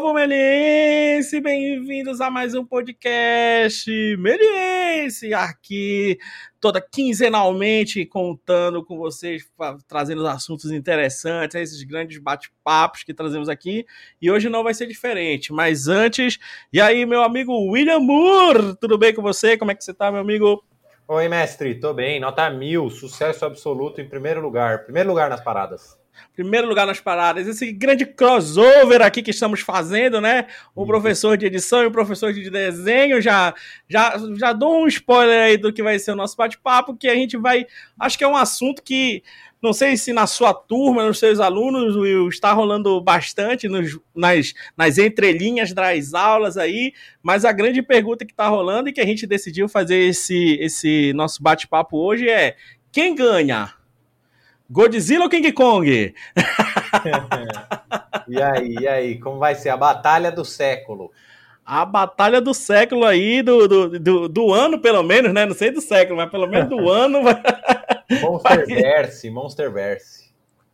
povo meliense! Bem-vindos a mais um podcast meliense aqui, toda quinzenalmente contando com vocês, trazendo assuntos interessantes, esses grandes bate-papos que trazemos aqui. E hoje não vai ser diferente, mas antes, e aí, meu amigo William Moore, tudo bem com você? Como é que você tá, meu amigo? Oi, mestre, tô bem, nota mil, sucesso absoluto em primeiro lugar, primeiro lugar nas paradas primeiro lugar nas paradas. Esse grande crossover aqui que estamos fazendo, né? O professor de edição e o professor de desenho. Já, já, já dou um spoiler aí do que vai ser o nosso bate-papo, que a gente vai. Acho que é um assunto que. Não sei se na sua turma, nos seus alunos, Will, está rolando bastante nos, nas, nas entrelinhas das aulas aí, mas a grande pergunta que está rolando e que a gente decidiu fazer esse, esse nosso bate-papo hoje é: quem ganha? Godzilla ou King Kong? e aí, e aí, como vai ser a batalha do século? A batalha do século aí, do, do, do, do ano, pelo menos, né? Não sei do século, mas pelo menos do ano. Monsterverse, Monsterverse.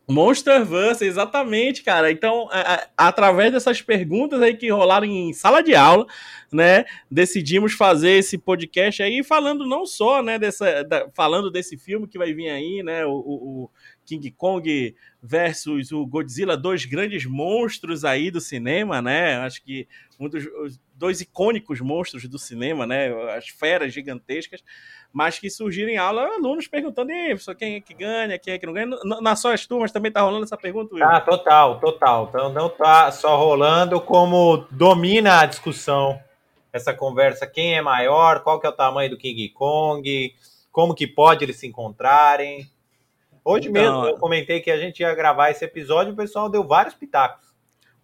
Monsterverse, exatamente, cara. Então, a, a, através dessas perguntas aí que rolaram em sala de aula, né, decidimos fazer esse podcast aí falando não só, né, dessa, da, falando desse filme que vai vir aí, né, o, o, King Kong versus o Godzilla, dois grandes monstros aí do cinema, né? Acho que um dos dois icônicos monstros do cinema, né? As feras gigantescas, mas que surgiram em aula alunos perguntando quem é que ganha, quem é que não ganha. Nas suas turmas também tá rolando essa pergunta, Will? Ah, total, total. Então não tá só rolando como domina a discussão essa conversa, quem é maior, qual que é o tamanho do King Kong, como que pode eles se encontrarem. Hoje então, mesmo eu comentei que a gente ia gravar esse episódio e o pessoal deu vários pitacos.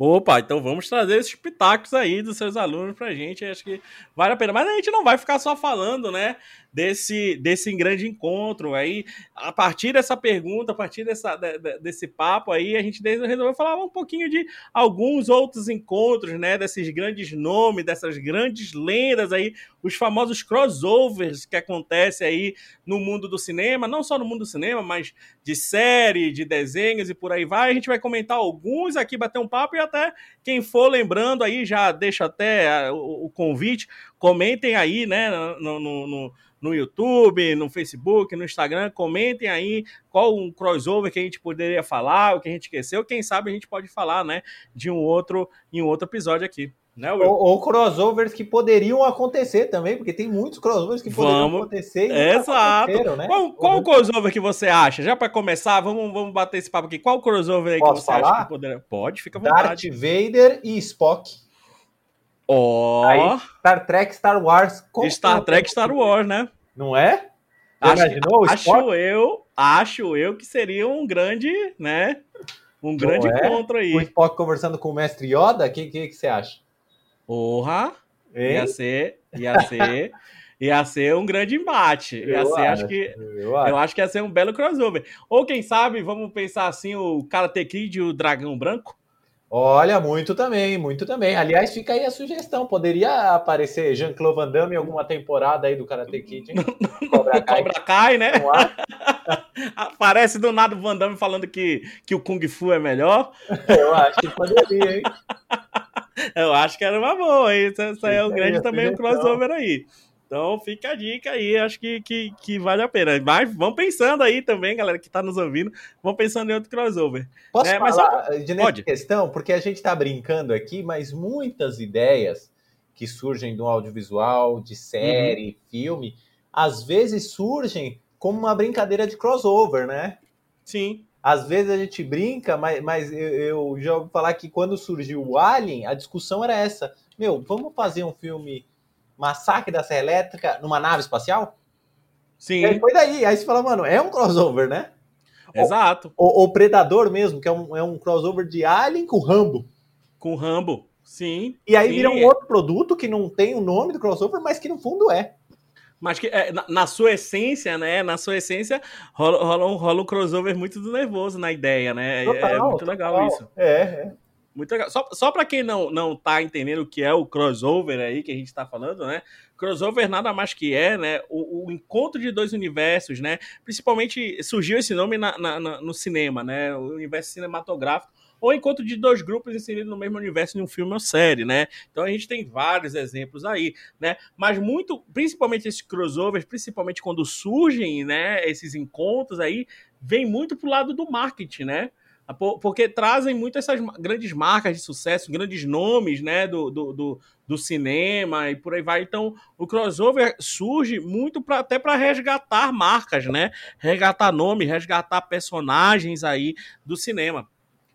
Opa, então vamos trazer esses pitacos aí dos seus alunos pra gente. Acho que vale a pena. Mas a gente não vai ficar só falando, né? Desse, desse grande encontro. Aí, a partir dessa pergunta, a partir dessa, desse papo aí, a gente resolveu falar um pouquinho de alguns outros encontros, né? Desses grandes nomes, dessas grandes lendas aí, os famosos crossovers que acontecem aí no mundo do cinema, não só no mundo do cinema, mas de série, de desenhos e por aí vai. A gente vai comentar alguns aqui, bater um papo e até quem for lembrando aí, já deixa até o, o convite, comentem aí, né, no, no, no no YouTube, no Facebook, no Instagram. Comentem aí qual um crossover que a gente poderia falar, o que a gente esqueceu. Quem sabe a gente pode falar, né, de um outro em um outro episódio aqui. Né, ou, ou, crossovers que poderiam acontecer também, porque tem muitos crossovers que poderiam vamos... acontecer. Exato. Né? Qual, qual crossover que você acha? Já para começar, vamos, vamos bater esse papo aqui. Qual crossover aí Posso que você falar? acha que poderia? Pode, fica à vontade. Darth Vader e Spock. Ó. Oh. Star Trek, Star Wars. Star Trek, Star Wars, né? Não é? Acho, imaginou acho eu, acho eu que seria um grande, né? Um grande é? encontro aí. O Spock conversando com o mestre Yoda, o que, que, que você acha? Porra! Hein? Ia ser, ia ser, ia ser um grande embate. Ia eu ser, acho, acho que, eu acho. eu acho que ia ser um belo crossover. Ou quem sabe, vamos pensar assim, o Karate Kid e o Dragão Branco? Olha, muito também, muito também. Aliás, fica aí a sugestão. Poderia aparecer Jean-Claude Van Damme em alguma temporada aí do Karate Kid, hein? Cobra Kai, Cobra Kai né? Aparece do nada o Van Damme falando que, que o Kung Fu é melhor. Eu acho que poderia, hein? Eu acho que era uma boa, hein? Isso aí é um grande também um crossover aí. Então fica a dica aí, acho que, que, que, vale a pena. Mas vão pensando aí também, galera que está nos ouvindo, vão pensando em outro crossover. Posso é, falar mas, de nessa questão? Porque a gente está brincando aqui, mas muitas ideias que surgem do audiovisual, de série, uhum. filme, às vezes surgem como uma brincadeira de crossover, né? Sim. Às vezes a gente brinca, mas, mas eu, eu já ouvi falar que quando surgiu o Alien, a discussão era essa. Meu, vamos fazer um filme Massacre da Serra Elétrica numa nave espacial? Sim. E foi daí. Aí você fala, mano, é um crossover, né? Exato. O, o, Predador mesmo, que é um, é um crossover de Alien com Rambo. Com Rambo, sim. E aí sim. vira um outro produto que não tem o nome do crossover, mas que no fundo é. Mas que é, na, na, sua essência, né? Na sua essência, rola, rola, um, rola um crossover muito nervoso na ideia, né? Total, é, é muito total. legal isso. É, é. Muito legal. Só, só para quem não, não tá entendendo o que é o crossover aí que a gente está falando, né? Crossover nada mais que é, né? O, o, encontro de dois universos, né? Principalmente surgiu esse nome na, na, na, no cinema, né? O universo cinematográfico, ou encontro de dois grupos inseridos no mesmo universo em um filme ou série, né? Então a gente tem vários exemplos aí, né? Mas muito, principalmente esses crossovers, principalmente quando surgem, né, esses encontros aí, vem muito pro lado do marketing, né? Porque trazem muito essas grandes marcas de sucesso, grandes nomes né, do, do, do, do cinema e por aí vai. Então, o crossover surge muito pra, até para resgatar marcas, né? Resgatar nomes, resgatar personagens aí do cinema.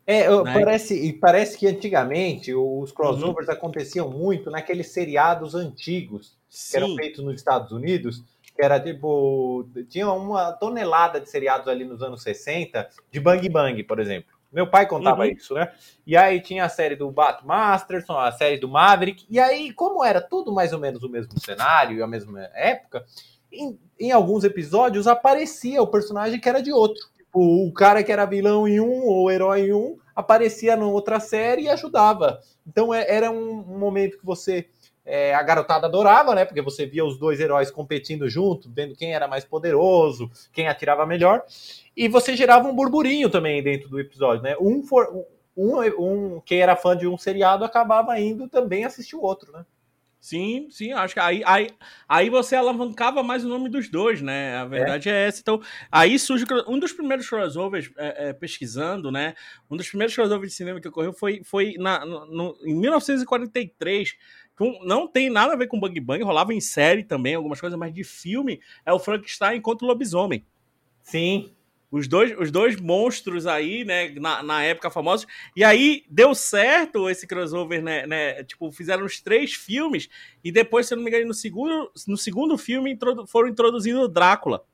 É, né? parece, e parece que antigamente os crossovers uhum. aconteciam muito naqueles seriados antigos Sim. que eram feitos nos Estados Unidos, que era tipo. Tinha uma tonelada de seriados ali nos anos 60, de Bang Bang, por exemplo. Meu pai contava uhum. isso, né? E aí tinha a série do Bat Masterson, a série do Maverick. E aí, como era tudo mais ou menos o mesmo cenário e a mesma época, em, em alguns episódios aparecia o personagem que era de outro. Tipo, o cara que era vilão em um ou herói em um aparecia numa outra série e ajudava. Então é, era um, um momento que você é, a garotada adorava, né? Porque você via os dois heróis competindo junto, vendo quem era mais poderoso, quem atirava melhor. E você gerava um burburinho também dentro do episódio, né? Um, for, um, um quem era fã de um seriado acabava indo também assistir o outro, né? Sim, sim, acho que aí, aí, aí você alavancava mais o nome dos dois, né? A verdade é, é essa. Então, aí surge um dos primeiros crossovers, é, é, pesquisando, né? Um dos primeiros crossovers de cinema que ocorreu foi, foi na, no, em 1943 não tem nada a ver com Bang Bang, rolava em série também, algumas coisas, mas de filme é o Frankenstein contra o lobisomem. Sim. Os dois, os dois monstros aí, né, na, na época famosos. E aí deu certo esse crossover, né, né? Tipo, fizeram os três filmes e depois, se eu não me engano, no segundo, no segundo filme introdu foram introduzindo o Drácula.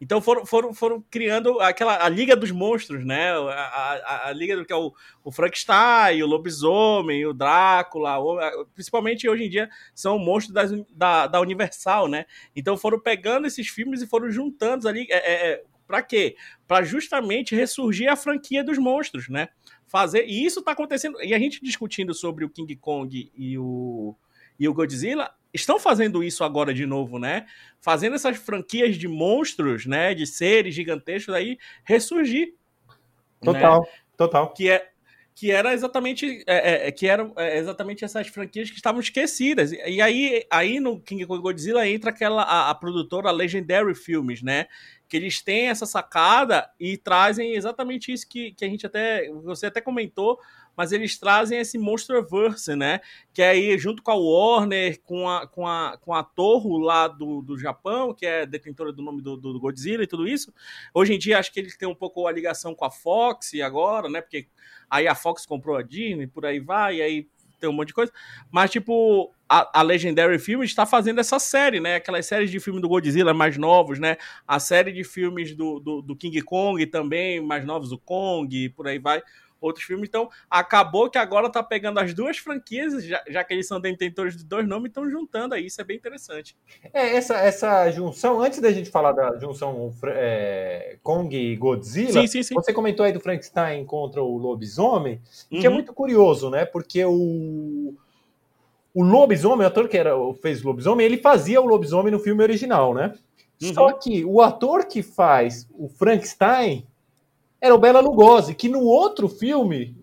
Então foram, foram, foram criando aquela a Liga dos Monstros, né? A, a, a Liga do que é o, o Frankenstein, o Lobisomem, o Drácula, o, principalmente hoje em dia são monstros das, da, da Universal, né? Então foram pegando esses filmes e foram juntando ali. É, é, é para quê? Para justamente ressurgir a franquia dos monstros, né? Fazer. E isso tá acontecendo. E a gente discutindo sobre o King Kong e o, e o Godzilla estão fazendo isso agora de novo, né? Fazendo essas franquias de monstros, né? De seres gigantescos aí ressurgir. Total, né? total. Que é que era exatamente é, é, que eram é, exatamente essas franquias que estavam esquecidas. E aí, aí no King Kong Godzilla entra aquela a, a produtora Legendary Films, né? Que eles têm essa sacada e trazem exatamente isso que, que a gente até você até comentou mas eles trazem esse Monsterverse, né? Que é aí junto com a Warner, com a, com a, com a Torro lá do, do Japão, que é detentora do nome do, do Godzilla e tudo isso. Hoje em dia acho que eles têm um pouco a ligação com a Fox agora, né? Porque aí a Fox comprou a Disney, por aí vai, e aí tem um monte de coisa. Mas, tipo, a, a, Legendary Films está fazendo essa série, né? Aquelas séries de filme do Godzilla mais novos, né? A série de filmes do, do, do King Kong também, mais novos, o Kong, por aí vai outros filmes. Então, acabou que agora tá pegando as duas franquias, já, já que eles são detentores de dois nomes, estão juntando aí. Isso é bem interessante. É, essa, essa junção, antes da gente falar da junção é, Kong e Godzilla, sim, sim, sim. você comentou aí do Frankenstein contra o lobisomem, uhum. que é uhum. muito curioso, né? Porque o. O lobisomem, o ator que era, fez o lobisomem, ele fazia o lobisomem no filme original, né? Uhum. Só que o ator que faz o Frankenstein era o Bela Lugosi, que no outro filme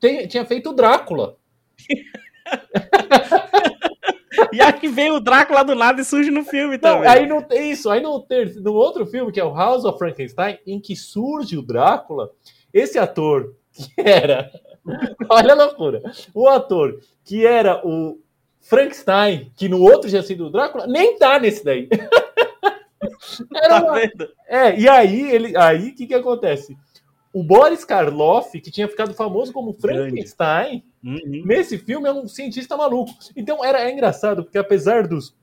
tem, tinha feito o Drácula. e aí veio o Drácula do nada e surge no filme não, também. Aí não tem isso. Aí no, ter, no outro filme, que é o House of Frankenstein, em que surge o Drácula, esse ator que era. Olha a loucura. O ator que era o Frankenstein, que no outro tinha sido o Drácula, nem tá nesse daí. Era tá uma... vendo? É, e aí ele, aí o que que acontece? O Boris Karloff, que tinha ficado famoso como Frankenstein, uhum. nesse filme é um cientista maluco. Então era é engraçado, porque apesar dos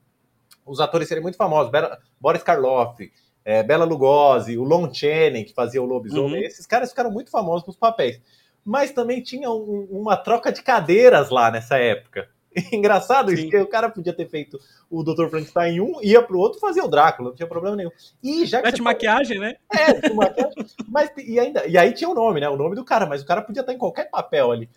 os atores serem muito famosos, Bela, Boris Karloff, é, Bela Lugosi, o Lon Chaney, que fazia o lobisomem, uhum. esses caras ficaram muito famosos nos papéis. Mas também tinha um, uma troca de cadeiras lá nessa época. Engraçado isso, porque o cara podia ter feito o Dr. Frankenstein em um, ia pro outro fazer o Drácula, não tinha problema nenhum. E já que Mete maquiagem, falou... né? É, maquiagem. mas, e, ainda, e aí tinha o nome, né? O nome do cara, mas o cara podia estar em qualquer papel ali.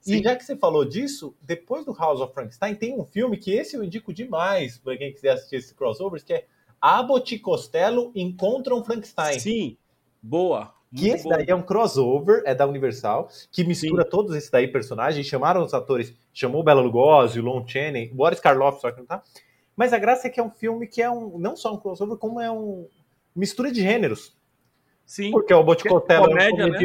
Sim. E já que você falou disso, depois do House of Frankenstein, tem um filme que esse eu indico demais para quem quiser assistir esses crossovers, que é Abbott e Costello encontram Frankenstein. Sim, boa. Que esse bom. daí é um crossover, é da Universal, que mistura Sim. todos esses daí personagens, chamaram os atores, chamou o Bela Lugosi, o Lon Chaney, o Boris Karloff, só que não tá. Mas a graça é que é um filme que é um, não só um crossover, como é um mistura de gêneros. Sim. Porque o Bote Costello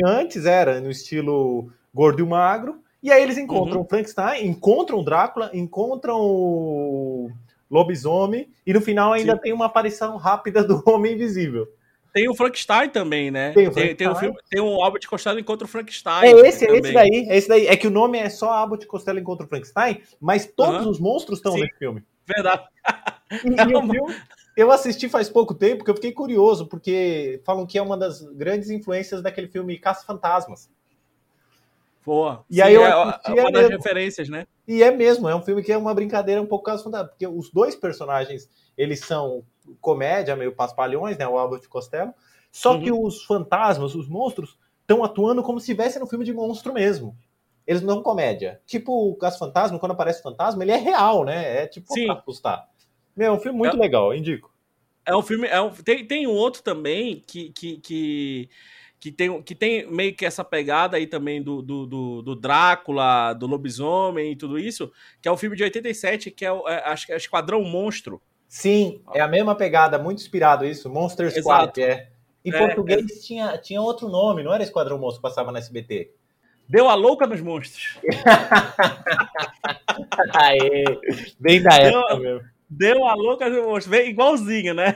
antes né? era no estilo gordo e magro, e aí eles encontram uhum. o Frankenstein, encontram o Drácula, encontram o lobisomem, e no final ainda Sim. tem uma aparição rápida do Homem Invisível. Tem o Frankenstein também, né? Tem o, tem, tem, o filme, tem o Albert Costello encontra o Frankenstein. É esse, é esse daí, é esse daí. É que o nome é só Albert Costello encontra o Frankenstein, mas todos uhum. os monstros estão nesse filme. Verdade. E, o filme, eu assisti faz pouco tempo, porque eu fiquei curioso, porque falam que é uma das grandes influências daquele filme Caça Fantasmas. Boa. E Sim, aí eu é assisti, é, uma das mesmo. referências, né? E é mesmo, é um filme que é uma brincadeira um pouco Caça Fantasmas, porque os dois personagens, eles são comédia, meio paspalhões, né? O Albert Costello. Só uhum. que os fantasmas, os monstros, estão atuando como se estivesse no filme de monstro mesmo. Eles não são comédia. Tipo o Caso Fantasma, quando aparece o fantasma, ele é real, né? É tipo Sim. pra assustar. Meu, é um filme muito é, legal, indico. É um filme. É um, tem, tem um outro também que, que, que, que, tem, que tem meio que essa pegada aí também do, do, do, do Drácula, do lobisomem e tudo isso, que é um filme de 87, que é, o, é, é Esquadrão Monstro. Sim, é a mesma pegada, muito inspirado isso. Monster Squad, é. Em é, português é. Tinha, tinha outro nome, não era Esquadrão Monstro que passava na SBT. Deu a louca nos monstros. Aê, bem da época mesmo. Deu a louca nos monstros, vem igualzinho, né?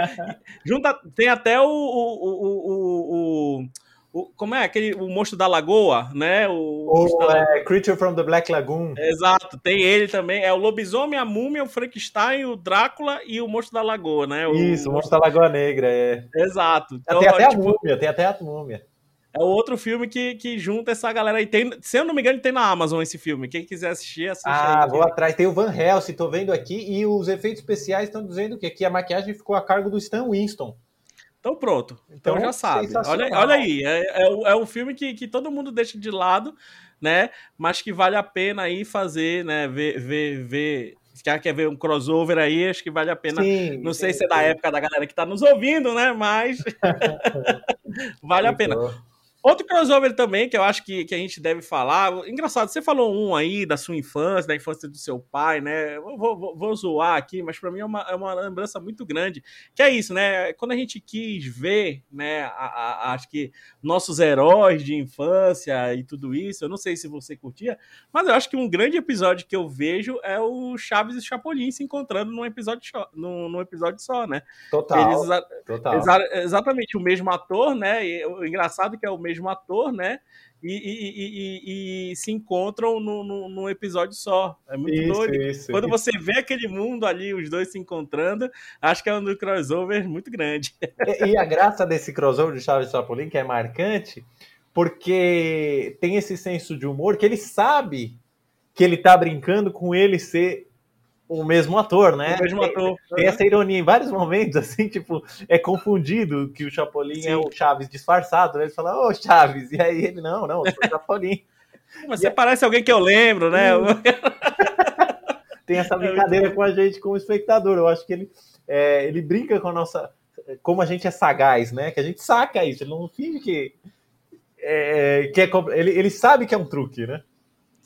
Junta, tem até o, o, o, o o, como é aquele o monstro da lagoa, né? O, é, Creature from the Black Lagoon. Exato, tem ele também. É o lobisomem, a múmia, o Frankenstein, o Drácula e o monstro da lagoa, né? O, Isso, o monstro da Lagoa Negra, é. Exato. Então, tem até tipo, a múmia, tem até a múmia. É outro filme que, que junta essa galera aí. Tem, se eu não me engano, tem na Amazon esse filme. Quem quiser assistir, assiste Ah, aí, vou que... atrás. Tem o Van Helsing, tô vendo aqui. E os efeitos especiais estão dizendo que aqui a maquiagem ficou a cargo do Stan Winston. Então pronto. Então, então já sabe. Olha, olha aí, é, é, é um filme que, que todo mundo deixa de lado, né? Mas que vale a pena aí fazer, né? Ver, ver, ver. Já quer ver um crossover aí, acho que vale a pena. Sim, Não sei sim, se é da sim. época da galera que tá nos ouvindo, né? Mas vale a pena. Outro crossover também que eu acho que, que a gente deve falar. Engraçado, você falou um aí da sua infância, da infância do seu pai, né? Vou, vou, vou zoar aqui, mas para mim é uma, é uma lembrança muito grande. Que é isso, né? Quando a gente quis ver, né? A, a, acho que nossos heróis de infância e tudo isso, eu não sei se você curtia, mas eu acho que um grande episódio que eu vejo é o Chaves e o Chapolin se encontrando num episódio, só, num, num episódio só, né? Total. Eles, total. Exa, exatamente o mesmo ator, né? E, o engraçado é que é o mesmo mesmo ator, né? E, e, e, e se encontram no, no, num episódio só. É muito isso, doido. Isso, Quando isso. você vê aquele mundo ali, os dois se encontrando, acho que é um crossover muito grande. E, a graça desse crossover de Chaves e Chapolin, que é marcante, porque tem esse senso de humor que ele sabe que ele tá brincando com ele ser o mesmo ator, né? O mesmo ator. Tem, tem essa ironia em vários momentos, assim, tipo, é confundido que o Chapolin Sim. é o Chaves disfarçado, né? Ele fala, ô Chaves, e aí ele, não, não, eu sou o Chapolin. Mas você parece alguém que eu lembro, né? tem essa brincadeira com a gente, como espectador. Eu acho que ele, é, ele brinca com a nossa. Como a gente é sagaz, né? Que a gente saca isso, ele não finge que. É, que é, ele, ele sabe que é um truque, né?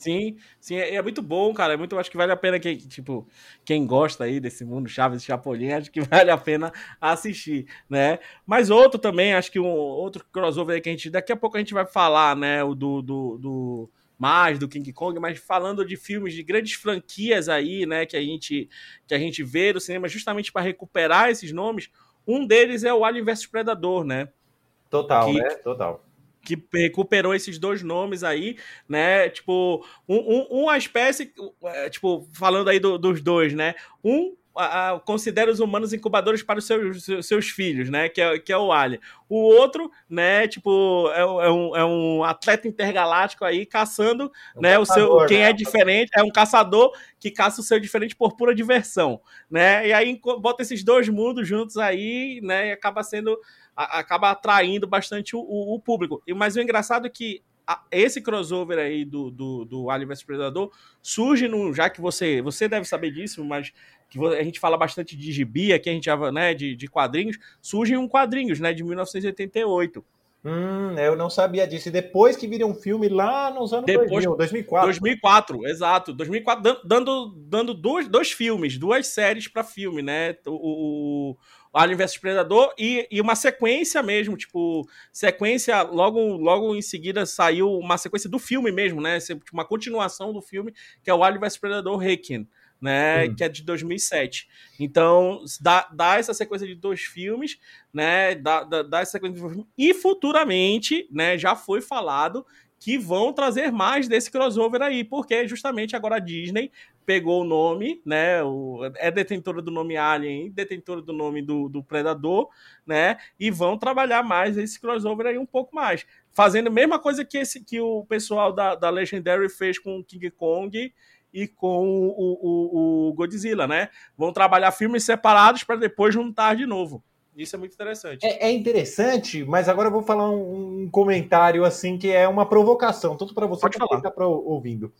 Sim, sim, é, é, muito bom, cara. É muito, acho que vale a pena que, tipo, quem gosta aí desse mundo Chaves e Chapolin, acho que vale a pena assistir, né? Mas outro também, acho que um outro crossover aí que a gente daqui a pouco a gente vai falar, né, o do, do, do mais do King Kong, mas falando de filmes de grandes franquias aí, né, que a gente que a gente vê no cinema justamente para recuperar esses nomes. Um deles é o Alien vs Predador, né? Total, que, né? Total que recuperou esses dois nomes aí, né? Tipo, um, um, uma espécie, é, tipo, falando aí do, dos dois, né? Um a, a, considera os humanos incubadores para os seus, seus filhos, né? Que é, que é o Alien. O outro, né? Tipo, é, é, um, é um atleta intergaláctico aí caçando, um né? Caçador, o seu, quem né? é diferente é um caçador que caça o seu diferente por pura diversão, né? E aí bota esses dois mundos juntos aí, né? E acaba sendo acaba atraindo bastante o, o, o público. E, mas o engraçado é que esse crossover aí do, do, do Alien vs Predador surge no. Já que você, você deve saber disso, mas que a gente fala bastante de gibi, aqui a gente já, né, de, de quadrinhos, surgem um quadrinhos, né, de 1988. Hum, eu não sabia disso. E depois que viria um filme lá nos anos Depois- 2000, 2004. 2004, exato. 2004, dan- dando, dando dois, dois filmes, duas séries pra filme, né? O, o Alien vs Predador e, e uma sequência mesmo, tipo, sequência, logo, logo em seguida saiu uma sequência do filme mesmo, né? Tipo, Uma continuação do filme, que é o Alien vs Predador Requiem, né? Hum. Que é de 2007. Então, dá, dá essa sequência de dois filmes, né? Dá, dá, dá essa sequência de dois filmes. E futuramente, né? Já foi falado que vão trazer mais desse crossover aí, porque justamente agora a Disney pegou o nome, né? O, é detentora do nome Alien, detentora do nome do, do Predador, né? E vão trabalhar mais esse crossover aí um pouco mais. Fazendo a mesma coisa que, esse, que o pessoal da, da Legendary fez com o King Kong e com o, o, o Godzilla, né? Vão trabalhar filmes separados para depois juntar de novo. Isso é muito interessante. É, é interessante, mas agora eu vou falar um, um comentário assim que é uma provocação, tanto para você Pode quanto falar. quem está ouvindo.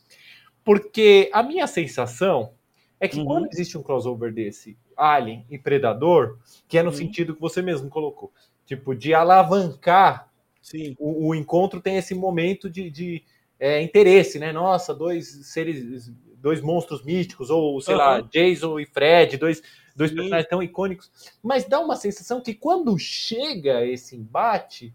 Porque a minha sensação é que Uhum. quando existe um crossover desse, Alien e Predador, que é no Uhum. sentido que você mesmo colocou, tipo, de alavancar Sim. o, o encontro tem esse momento de, de, é, interesse, né? Nossa, dois seres, dois monstros místicos, ou sei lá, Aham. Jason e Fred, dois, dois personagens tão icônicos. Mas dá uma sensação que quando chega esse embate,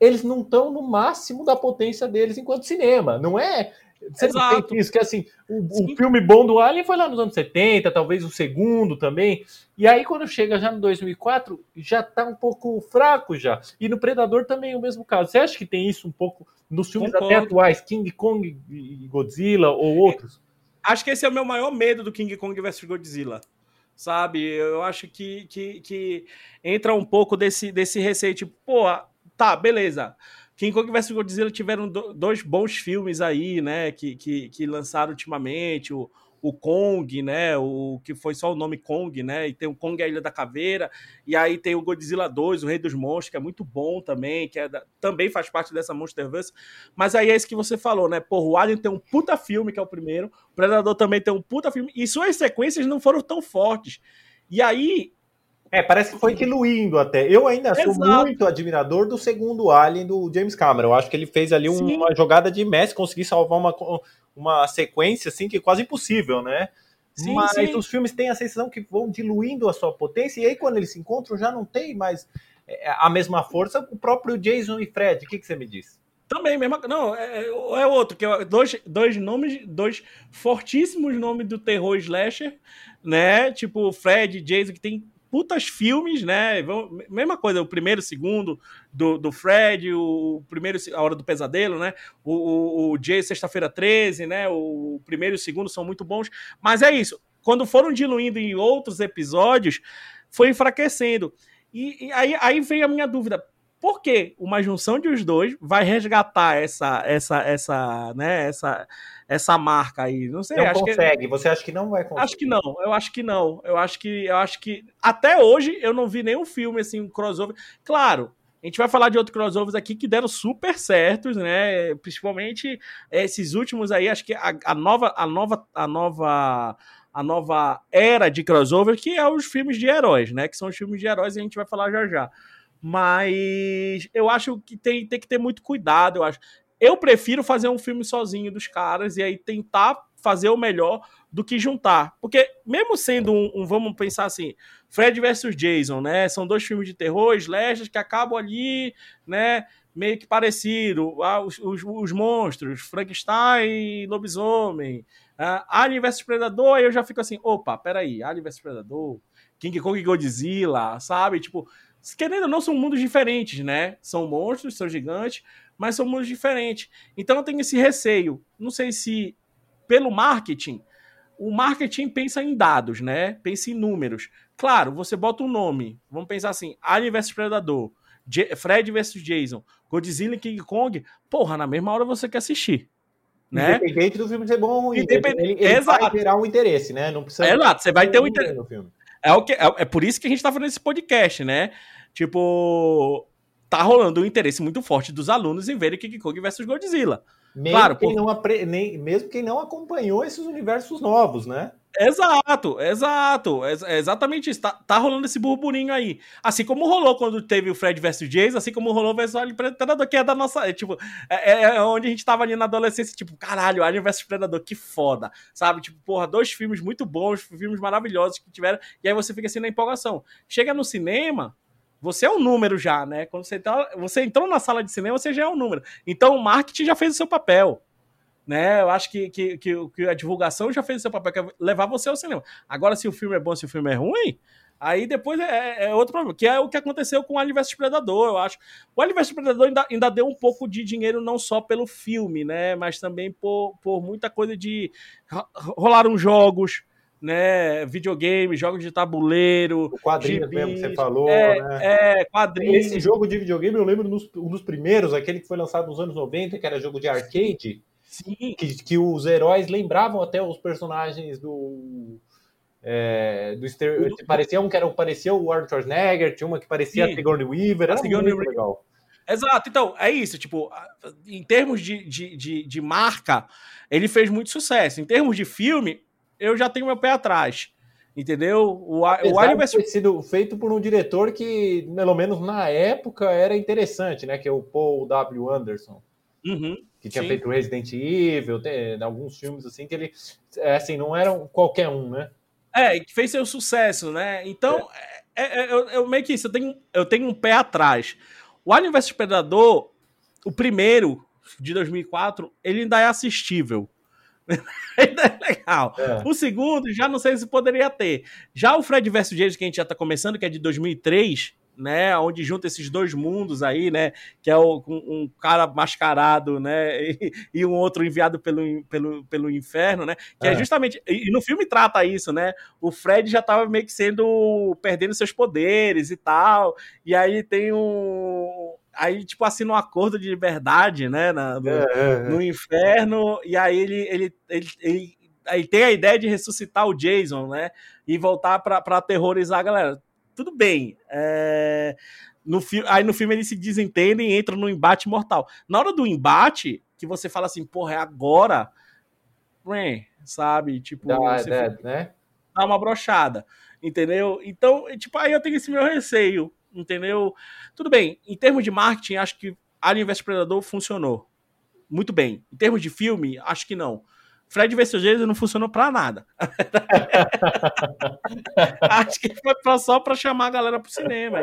eles não estão no máximo da potência deles enquanto cinema. Não é. Você não Exato. tem isso, que assim, o, o filme bom do Alien foi lá nos anos 70, talvez o segundo também. E aí, quando chega já no 2004, já tá um pouco fraco já. E no Predador também é o mesmo caso. Você acha que tem isso um pouco nos filmes Concordo. até atuais, King Kong e Godzilla ou outros? acho que esse é o meu maior medo do King Kong vs Godzilla. Sabe? Eu acho que, que, que entra um pouco desse, desse receio, tipo, pô, tá, beleza. King Kong vs Godzilla tiveram do- dois bons filmes aí, né? Que, que, que lançaram ultimamente. O, o Kong, né? O que foi só o nome Kong, né? E tem o Kong a Ilha da Caveira. E aí tem o Godzilla 2, o Rei dos Monstros, que é muito bom também, que é da- também faz parte dessa Monsterverse. Mas aí é isso que você falou, né? Porra, o Alien tem um puta filme, que é o primeiro. O Predador também tem um puta filme. E suas sequências não foram tão fortes. E aí, É, parece que foi diluindo até. Eu ainda sou Exato. muito admirador do segundo Alien do James Cameron. Eu acho que ele fez ali um- Sim. uma jogada de mestre, conseguir salvar uma, uma sequência assim que é quase impossível, né? Sim, Mas sim. os filmes têm a sensação que vão diluindo a sua potência, e aí quando eles se encontram já não tem mais é, a mesma força. O próprio Jason e Fred, o que, que você me diz? Também, mesma Não, é, é outro, que é dois, dois nomes, dois fortíssimos nomes do terror slasher, né? Tipo Fred, Jason, que tem putas filmes, né? Mesma coisa, o primeiro, o segundo do, do Fred, o primeiro, A Hora do Pesadelo, né? O, o, o Jason, Sexta-feira 13, né? O primeiro e o segundo são muito bons. Mas é isso. Quando foram diluindo em outros episódios, foi enfraquecendo. E, e aí, aí vem a minha dúvida. Por que uma junção de os dois vai resgatar essa essa essa, né, essa essa marca aí? Não sei, Não acho que consegue, você acha que não vai conseguir? Acho que não, eu acho que não. Eu acho que eu acho que até hoje eu não vi nenhum filme assim, um crossover. Claro, a gente vai falar de outros crossovers aqui que deram super certos, né? Principalmente esses últimos aí, acho que a, a nova a nova a nova a nova era de crossover, que é os filmes de heróis, né? Que são os filmes de heróis e a gente vai falar já já. Mas eu acho que tem, tem que ter muito cuidado, eu acho. Eu prefiro fazer um filme sozinho dos caras e aí tentar fazer o melhor do que juntar. Porque, mesmo sendo um, um, vamos pensar assim, Fred versus Jason, né? São dois filmes de terror, slashers, que acabam ali, né? Meio que parecido. Ah, os, os, os monstros, Frankenstein lobisomem. Ah, Alien versus Predador, aí eu já fico assim, opa, peraí, Alien versus Predador, King Kong e Godzilla, sabe? Tipo, querendo ou não, são mundos diferentes, né? São monstros, são gigantes, mas são mundos diferentes. Então eu tenho esse receio. Não sei se pelo marketing, o marketing pensa em dados, né? Pensa em números. Claro, você bota um nome. Vamos pensar assim: Alien vs Predador, J Fred vs Jason, Godzilla e King Kong. Porra, na mesma hora você quer assistir. Né? Independente do filme ser bom ou ruim. Independ... Ele, ele vai gerar um interesse, né? Não precisa. Exato, você vai ter um interesse. É, o que, é, é por isso que a gente tá fazendo esse podcast, né? Tipo, tá rolando um interesse muito forte dos alunos em verem King Kong versus Godzilla. Mesmo, claro, quem por... não apre... Nem... Mesmo quem não acompanhou esses universos novos, né? Exato, exato. É exatamente isso. Tá, tá rolando esse burburinho aí. Assim como rolou quando teve o Fred vs Jason, assim como rolou o vs Alien Predador, que é da nossa. É, tipo, é, é, é, onde a gente tava ali na adolescência, tipo, caralho, Alien vs Predador, que foda. Sabe? Tipo, porra, dois filmes muito bons, filmes maravilhosos que tiveram. E aí você fica assim na empolgação. Chega no cinema, você é um número já, né? Quando você, tá, você entrou na sala de cinema, você já é um número. Então o marketing já fez o seu papel né? Eu acho que, que, que, que, a divulgação já fez o seu papel, que é levar você ao cinema. Agora, se o filme é bom, se o filme é ruim, aí depois é, é outro problema, que é o que aconteceu com o Alien vs Predador, eu acho. O Alien vs Predador ainda, ainda deu um pouco de dinheiro não só pelo filme, né? Mas também por, por muita coisa de... Rolaram jogos, né, videogame, jogos de tabuleiro. O quadrinho mesmo que você falou, é, né? É, quadrinho. Esse jogo de videogame eu lembro nos, um dos primeiros, aquele que foi lançado nos anos 90, que era jogo de arcade. Sim. Que, que os heróis lembravam até os personagens do. É, do Ster... Parecia um que era, parecia o Arnold Schwarzenegger, tinha uma que parecia Sim. a Sigourney Weaver, era Sigourney muito legal. Exato, então, é isso, tipo, em termos de, de, de, de, marca, ele fez muito sucesso. Em termos de filme, eu já tenho meu pé atrás. Entendeu? O, o Alien ter sido feito por um diretor que, pelo menos na época, era interessante, né? Que é o Paul W. Anderson. Uhum que tinha Sim. feito Resident Evil, tem, alguns filmes assim que ele, é, assim, não eram qualquer um, né? É, que fez seu sucesso, né? Então, é. É, é, eu, eu, meio que isso, eu tenho, eu tenho um pé atrás. O Alien vs Predador, o primeiro, de 2004, ele ainda é assistível. ainda é legal. É. O segundo, já não sei se poderia ter. Já o Fred vs James, que a gente já tá começando, que é de 2003, né, onde junta esses dois mundos aí, né, que é o, um, um cara mascarado, né, e, e, um outro enviado pelo, pelo, pelo inferno, né, que é, é justamente, e, e, no filme trata isso, né, o Fred já tava meio que sendo, perdendo seus poderes e tal, e aí tem um, aí tipo assina um acordo de liberdade, né, na, no, é, é, é. no inferno, e aí ele, ele, ele, ele aí tem a ideia de ressuscitar o Jason, né? E voltar para aterrorizar a galera tudo bem. É... No fi... Aí no filme eles se desentendem e entram no embate mortal. Na hora do embate, que você fala assim, porra, é agora. sabe? Tipo, dá, dá, né? dá uma brochada. Entendeu? Então, tipo, aí eu tenho esse meu receio. Entendeu? Tudo bem. Em termos de marketing, acho que Alien vs Predador funcionou. Muito bem. Em termos de filme, acho que não. Fred vs Jason não funcionou pra nada. Acho que foi só pra chamar a galera pro cinema.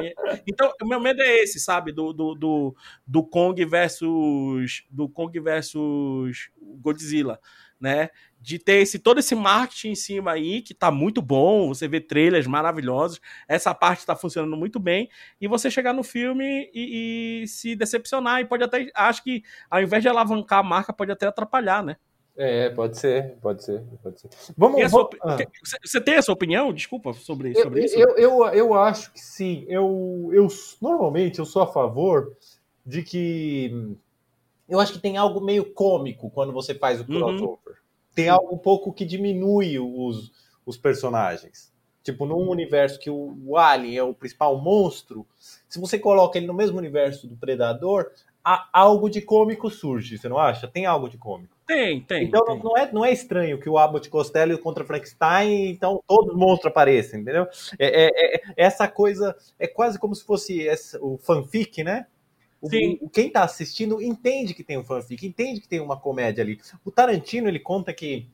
Então, o meu medo é esse, sabe? Do, do, do, do Kong versus. Do Kong versus Godzilla, né? De ter esse, todo esse marketing em cima aí, que tá muito bom. Você vê trailers maravilhosos. Essa parte tá funcionando muito bem. E você chegar no filme e, e se decepcionar. E pode até. Acho que ao invés de alavancar a marca, pode até atrapalhar, né? É, pode ser, pode ser, pode ser. Vamos, sua, ah. Você tem a sua opinião, desculpa, sobre, sobre eu, isso? Eu, eu, eu acho que sim. Eu, eu normalmente eu sou a favor de que eu acho que tem algo meio cômico quando você faz o uhum. crossover. Uhum. Tem algo um pouco que diminui os, os personagens. Tipo, num universo que o, Alien é o principal monstro, se você coloca ele no mesmo universo do Predador, algo de cômico surge, você não acha? Tem algo de cômico. Tem, tem. Então tem. Não, é, não é estranho que o Abbott Costello contra Frankenstein, então todos os monstros aparecem, entendeu? É, é, é, essa coisa é quase como se fosse essa, o fanfic, né? O, Sim. O, quem tá assistindo entende que tem um fanfic, entende que tem uma comédia ali. O Tarantino, ele conta que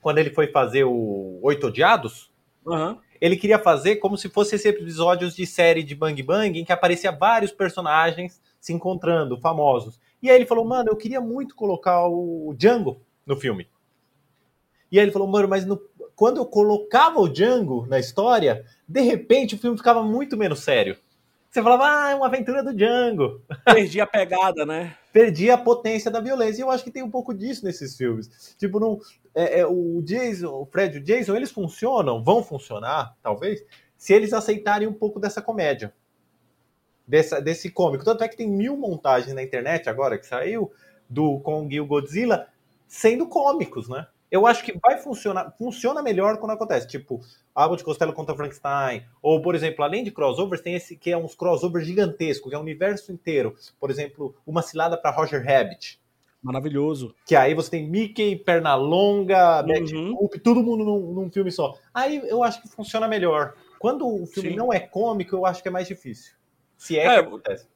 quando ele foi fazer o Oito Odiados, uhum. ele queria fazer como se fosse esses episódios de série de Bang Bang, em que aparecia vários personagens se encontrando, famosos. E aí ele falou, mano, eu queria muito colocar o Django no filme. E aí ele falou, mano, mas no... quando eu colocava o Django na história, de repente o filme ficava muito menos sério. Você falava, ah, é uma aventura do Django. Perdi a pegada, né? Perdi a potência da violência. E eu acho que tem um pouco disso nesses filmes. Tipo, não, é, é, o Jason, o Fred e o Jason, eles funcionam, vão funcionar, talvez, se eles aceitarem um pouco dessa comédia dessa, desse cômico. Tanto é que tem mil montagens na internet agora que saiu do Kong e o Godzilla sendo cômicos, né? Eu acho que vai funcionar, funciona melhor quando acontece, tipo, de Costello contra Frankenstein, ou, por exemplo, além de crossovers, tem esse que é uns crossovers gigantescos, que é o universo inteiro. Por exemplo, Uma Cilada para Roger Rabbit. Maravilhoso. Que aí você tem Mickey, Pernalonga, Uhum. Boop, todo mundo num, num filme só. Aí eu acho que funciona melhor. Quando o filme Sim. não é cômico, eu acho que é mais difícil. Se é, É, que acontece.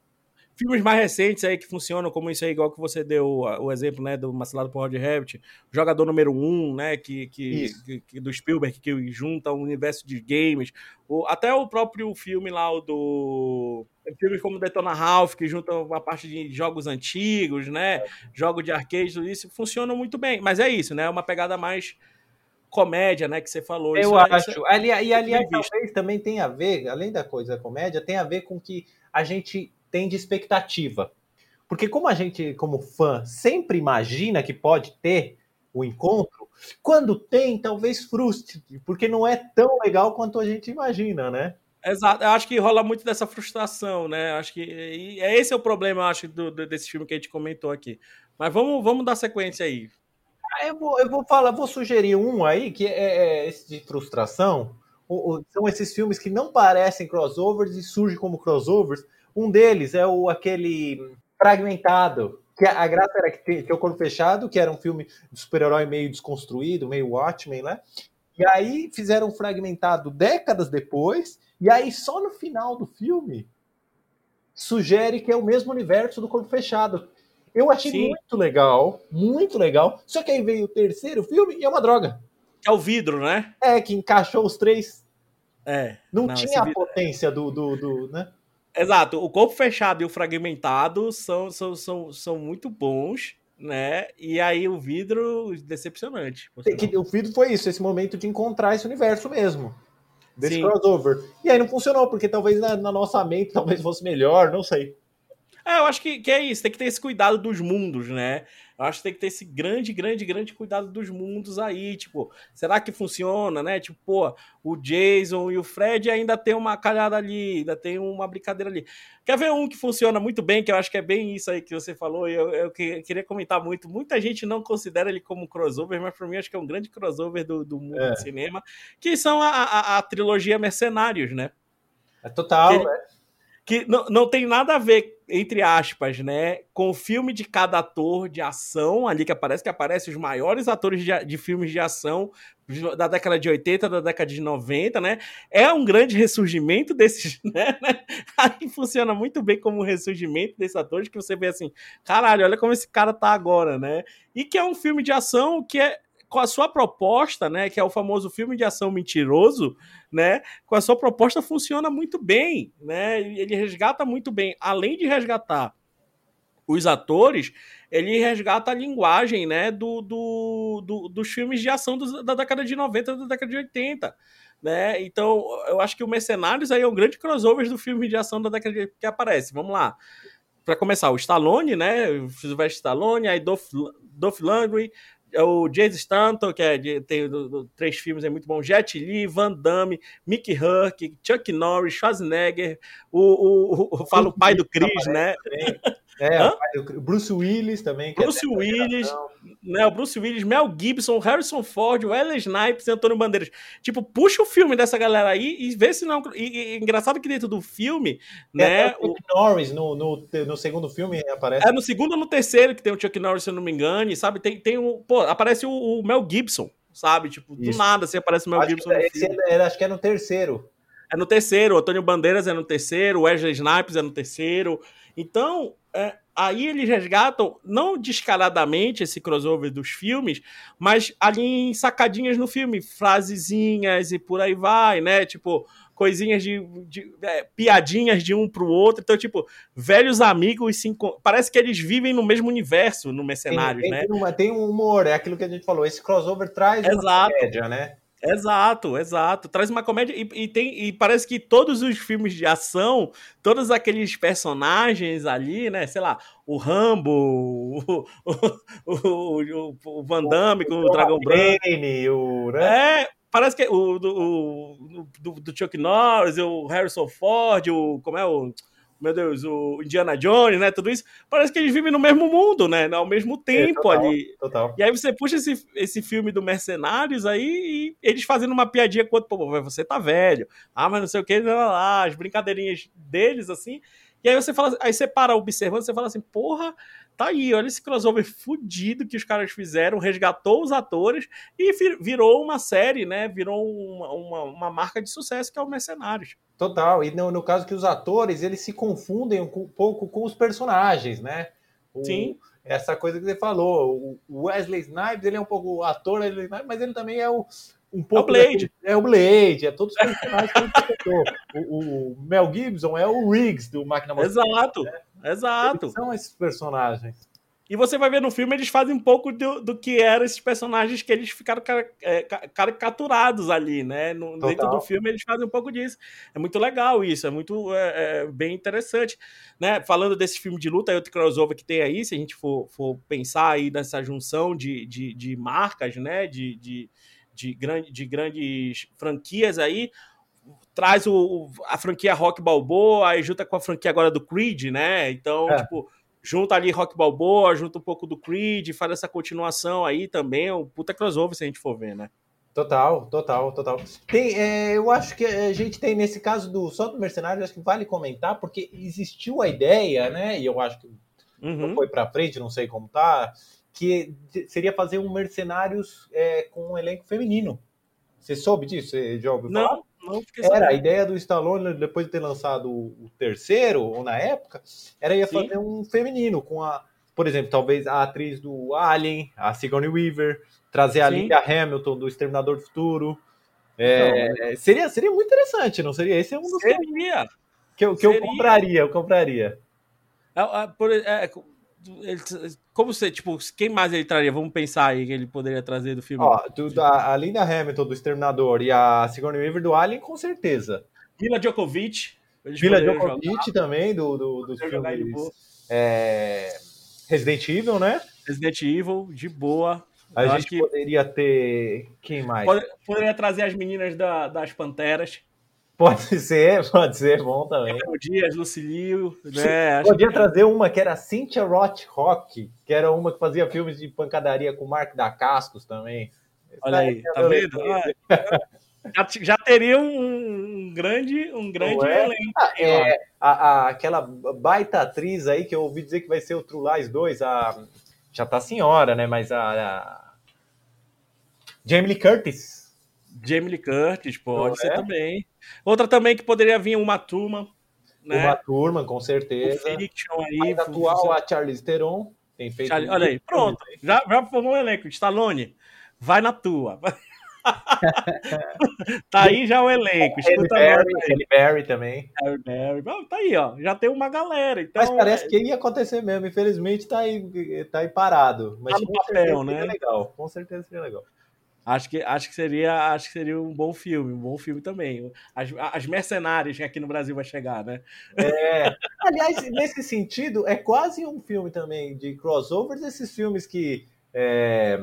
Filmes mais recentes aí que funcionam, como isso aí, igual que você deu o, o exemplo, né, do Macilado por Rod Rabbit, Jogador Número 1, um, né, que, que, que- que- do Spielberg, que junta um universo de games, o, até o próprio filme lá, o do... Filmes como Detona Ralph, que junta uma parte de jogos antigos, né, jogos de arcade, tudo isso, funcionam muito bem. Mas é isso, né, é uma pegada mais comédia, né, que você falou. Eu Isso é- isso acho. Ali, e aliás, visto. talvez também tem a ver, além da coisa comédia, tem a ver com que a gente tem de expectativa. Porque como a gente, como fã, sempre imagina que pode ter o encontro, quando tem, talvez frustre, porque não é tão legal quanto a gente imagina, né? Exato, eu acho que rola muito dessa frustração, né? Acho que e é esse é o problema, acho, do, do- desse filme que a gente comentou aqui. Mas vamos, vamos dar sequência aí. Ah, Eu vou, eu vou falar, vou sugerir um aí que é, é esse de frustração. O- o- são esses filmes que não parecem crossovers e surgem como crossovers. Um deles é o aquele fragmentado. Que a, a graça era que tinha, tinha o corpo fechado, que era um filme de super-herói meio desconstruído, meio Watchmen, né? E aí fizeram um fragmentado décadas depois, e aí só no final do filme sugere que é o mesmo universo do corpo fechado. Eu achei Sim. muito legal, muito legal. Só que aí veio o terceiro filme e é uma droga. É o vidro, né? É, que encaixou os três. É. Não, Não, tinha a vídeo- potência do, do, do, né? Exato. O corpo fechado e o fragmentado são, são, são, são muito bons, né? E aí o vidro, decepcionante. o vídeo foi isso, esse momento de encontrar esse universo mesmo. Desse Sim. crossover. E aí não funcionou, porque talvez na, na nossa mente talvez fosse melhor, não sei. É, eu acho que, que é isso, tem que ter esse cuidado dos mundos, né? Eu acho que tem que ter esse grande, grande, grande cuidado dos mundos aí, tipo, será que funciona, né? Tipo, pô, o Jason e o Fred ainda tem uma calhada ali, ainda tem uma brincadeira ali. Quer ver um que funciona muito bem, que eu acho que é bem isso aí que você falou, e eu, eu que- queria comentar muito. Muita gente não considera ele como crossover, mas pra mim acho que é um grande crossover do, do mundo É. do cinema, que são a, a, a trilogia Mercenários, né? É total, Ele- né? que não, não tem nada a ver, entre aspas, né, com o filme de cada ator de ação, ali que aparece, que aparece os maiores atores de, de filmes de ação da década de 80, da década de 90, né? É um grande ressurgimento desses, né? né? Aí funciona muito bem como um ressurgimento desses atores, que você vê assim, caralho, olha como esse cara tá agora, né? E que é um filme de ação que é com a sua proposta, né, que é o famoso filme de ação mentiroso, né, com a sua proposta funciona muito bem, né? Ele resgata muito bem, além de resgatar os atores, ele resgata a linguagem, né, do, do, do- dos filmes de ação da década de 90, da década de 80. Né? Então, eu acho que o Mercenários aí é um grande crossover do filme de ação da década de, que aparece. Vamos lá. Para começar, o Stallone, né? O Sylvester Stallone, aí Dolph, Dolph Lundgren, o Jason Stanton, que é de- tem do- do- três filmes, é muito bom. Jet Li, Van Damme, Mickey Hurk, Chuck Norris, Schwarzenegger, o, o, o, o fala o pai do Chris, né? É, Hã? o do- Bruce Willis também. é Bruce dessa Willis, né, o Bruce Willis, Mel Gibson, Harrison Ford, Wesley Snipes e Antônio Bandeiras. Tipo, puxa o filme dessa galera aí e vê se não. E, e- engraçado que dentro do filme, né? É, o o- Chuck Norris no, no, no segundo filme aparece. é no segundo ou no terceiro que tem o Chuck Norris, se eu não me engano, sabe? Tem, tem o. Pô, aparece o, o Mel Gibson, sabe? Tipo, do Isso. nada assim aparece o Mel acho, Gibson que, é- acho que é no terceiro. É no terceiro, o Antônio Bandeiras é no terceiro, o Wesley Snipes é no terceiro. Então, é, aí eles resgatam, não descaradamente esse crossover dos filmes, mas ali em sacadinhas no filme, frasezinhas e por aí vai, né? Tipo, coisinhas de. de- é, piadinhas de um pro outro. Então, tipo, velhos amigos se Parece que eles vivem no mesmo universo no Tem, Mercenários, tem, né? tem uma- tem um humor, é aquilo que a gente falou. Esse crossover traz uma Exato. comédia, né? Exato, exato. Traz uma comédia e, e tem e parece que todos os filmes de ação, todos aqueles personagens ali, né? Sei lá, o Rambo, o, o, o, o- o Van Damme com o Dragão Branco. O, né? É, parece que o do, do, do Chuck Norris, o Harrison Ford, o como é o meu Deus, o Indiana Jones, né? Tudo isso. Parece que eles vivem no mesmo mundo, né? Ao mesmo tempo total. ali. Total. E aí você puxa esse, esse filme do Mercenários aí e eles fazendo uma piadinha com o outro, pô, você tá velho. Ah, mas não sei o que, lá, lá, as brincadeirinhas deles, assim. E aí você fala, aí você para observando, você fala assim, porra, tá aí, olha esse crossover fudido que os caras fizeram, resgatou os atores e virou uma série, né? Virou uma, uma, uma marca de sucesso que é o Mercenários. Total, e no, no caso que os atores, eles se confundem um pouco com os personagens, né? O, Sim. Essa coisa que você falou, o Wesley Snipes, ele é um pouco ator, mas ele também é o, um pouco. É o Blade. é o Blade, é todos os personagens que ele. O, o, Mel Gibson é o Riggs do Máquina Mortal. Exato, né? exato. Eles são esses personagens. E você vai ver no filme, eles fazem um pouco do, do que eram esses personagens que eles ficaram é, caricaturados ali, né? No, dentro do filme, eles fazem um pouco disso. É muito legal isso, é muito é, é, bem interessante. Né? Falando desse filme de luta, outro crossover que tem aí, se a gente for, for pensar aí nessa junção de, de, de marcas, né? De, de, de, grande, de grandes franquias aí, traz o, a franquia Rock Balboa, aí junta com a franquia agora do Creed, né? Então, é. tipo junta ali Rock Balboa, junta um pouco do Creed, faz essa continuação aí também, é um puta crossover se a gente for ver, né? Total, total, total. Tem, é, eu acho que a gente tem, nesse caso do Só do Mercenário, acho que vale comentar, porque existiu a ideia, né? E eu acho que uhum. não foi pra frente, não sei como tá, que seria fazer um Mercenários é, com um elenco feminino. Você soube disso? Você já ouviu falar? Não, não Era a ideia do Stallone, depois de ter lançado o terceiro, ou na época, era ia Sim. fazer um feminino com a, por exemplo, talvez a atriz do Alien, a Sigourney Weaver, trazer a Linda Hamilton do Exterminador do Futuro. É, seria, seria muito interessante, não seria? Esse é um dos seria. que eu, que eu compraria, eu compraria. É, é, por, é, ele, como você, tipo, quem mais ele traria? Vamos pensar aí que ele poderia trazer do filme. Ó, do, a, a Linda Hamilton do Exterminador e a Sigourney Weaver do Alien, com certeza. Mila Djokovic. Mila Djokovic jogar. também, do, do, dos filmes é, Resident Evil, né? Resident Evil, de boa. A Eu gente poderia ter. Quem mais? Poderia trazer as meninas da, das Panteras. Pode ser, pode ser bom também. O Dias, Lucilio, né? Podia trazer uma que era Cynthia Roth Rock, que era uma que fazia filmes de pancadaria com o Mark da Cascos também. Olha aí, tá vendo? já, já, teria um, um, grande, um grande é? elenco. Ah, é, a, a, aquela baita atriz aí que eu ouvi dizer que vai ser o True Lies 2, a, já tá senhora, né? Mas a, a Jamie Lee Curtis. Jamie Lee Curtis, pode ser é? também. Outra também que poderia vir uma turma. Né? Uma turma, com certeza. O Fiction aí. Atual, a Charlize Theron. Tem feito. Charlie, olha aí, pronto. Já, já formou um elenco. Stallone, vai na tua. tá aí já o elenco. Harry Barry, Harry Barry também. Harry Barry. Tá aí, ó. Já tem uma galera. Então, Mas parece é... que ia acontecer mesmo. Infelizmente tá aí, tá aí parado. Mas tá no papel, né? legal. Com certeza seria legal. Acho que, acho, que seria, acho que seria um bom filme, um bom filme também. As, as mercenárias que aqui no Brasil vai chegar, né? É. Aliás, nesse sentido, é quase um filme também de crossovers, esses filmes que. É,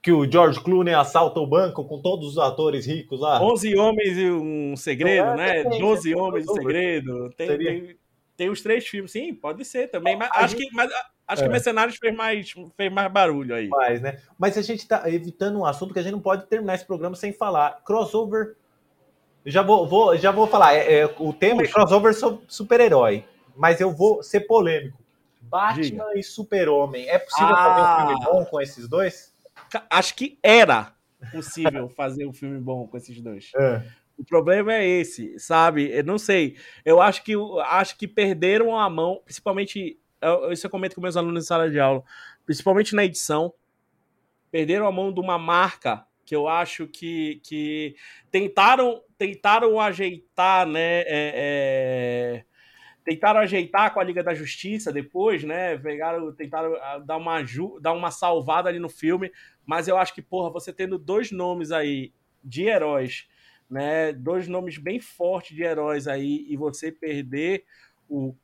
que o George Clooney assalta o banco com todos os atores ricos lá. 11 Homens e um Segredo, é, né? Tem, 12 Homens e um Segredo. Tem, tem, tem, os três filmes, sim, pode ser também. Mas acho que. Mas, Acho é. que Mercenários fez mais, fez mais barulho aí. Mais, né? Mas a gente está evitando um assunto que a gente não pode terminar esse programa sem falar. Crossover. Já vou, vou já vou falar. É, é o tema é crossover super-herói. Mas eu vou ser polêmico. Batman Diga. e Super-Homem. É possível ah. fazer um filme bom com esses dois? Acho que era possível fazer um filme bom com esses dois. É. O problema é esse, sabe? Eu não sei. Eu acho que acho que perderam a mão, principalmente isso eu comento com meus alunos em sala de aula, principalmente na edição, perderam a mão de uma marca que eu acho que, que tentaram tentaram ajeitar, né? É, é, tentaram ajeitar com a Liga da Justiça depois, né? Pegaram, tentaram ah, dar uma, dar uma salvada ali no filme, mas eu acho que, porra, você tendo dois nomes aí de heróis, né? Dois nomes bem fortes de heróis aí, e você perder o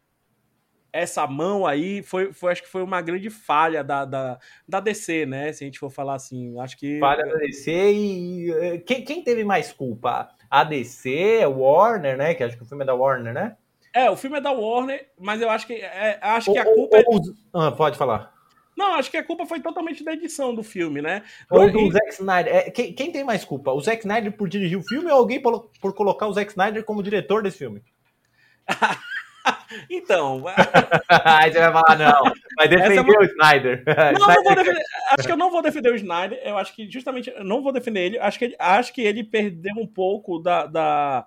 essa mão aí foi, foi acho que foi uma grande falha da, da, da DC, né? Se a gente for falar assim, acho que. Falha da DC e. Eh, quem, quem teve mais culpa? A DC, Warner, né? Que acho que o filme é da Warner, né? É, o filme é da Warner, mas eu acho que, é, acho que a culpa. Ou, ou, ah, pode falar. Não, acho que a culpa foi totalmente da edição do filme, né? Ou do e... Zack Snyder. É, quem, quem, tem mais culpa? O Zack Snyder por dirigir o filme ou alguém por, por colocar o Zack Snyder como diretor desse filme? então. Aí você vai falar, não. Vai defender é o Snyder. Não, Snyder. Não defender, acho que eu não vou defender o Snyder. Eu acho que justamente eu não vou defender ele. Acho que ele, acho que ele perdeu um pouco da. da...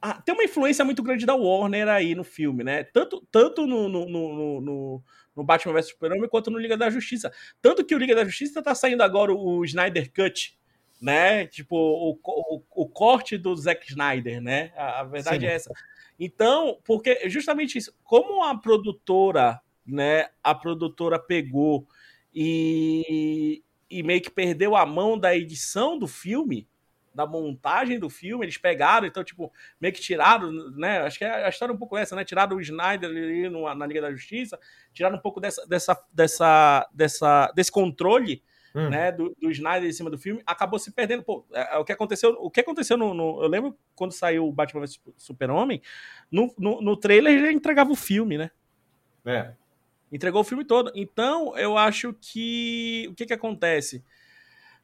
Ah, tem uma influência muito grande da Warner aí no filme, né? Tanto, tanto no, no, no, no no Batman vs Superman quanto no Liga da Justiça. Tanto que o Liga da Justiça tá saindo agora o, o Snyder Cut, né? Tipo, o, o, o, corte do Zack Snyder, né? A, a verdade Sim. é essa. Então, porque justamente isso, como a produtora, né, a produtora pegou e, e meio que perdeu a mão da edição do filme, da montagem do filme, eles pegaram, então, tipo, meio que tiraram, né? Acho que a história é um pouco essa, né? Tiraram o Snyder ali no, na Liga da Justiça, tiraram um pouco dessa, dessa, dessa, dessa, desse controle hum. né, do, do Snyder em cima do filme, acabou se perdendo. Pô, é, é, o que aconteceu, o que aconteceu no, no Eu lembro quando saiu o Batman vs Super-Homem, no, no, no trailer ele entregava o filme, né? É. Entregou o filme todo. Então, eu acho que. O que que acontece?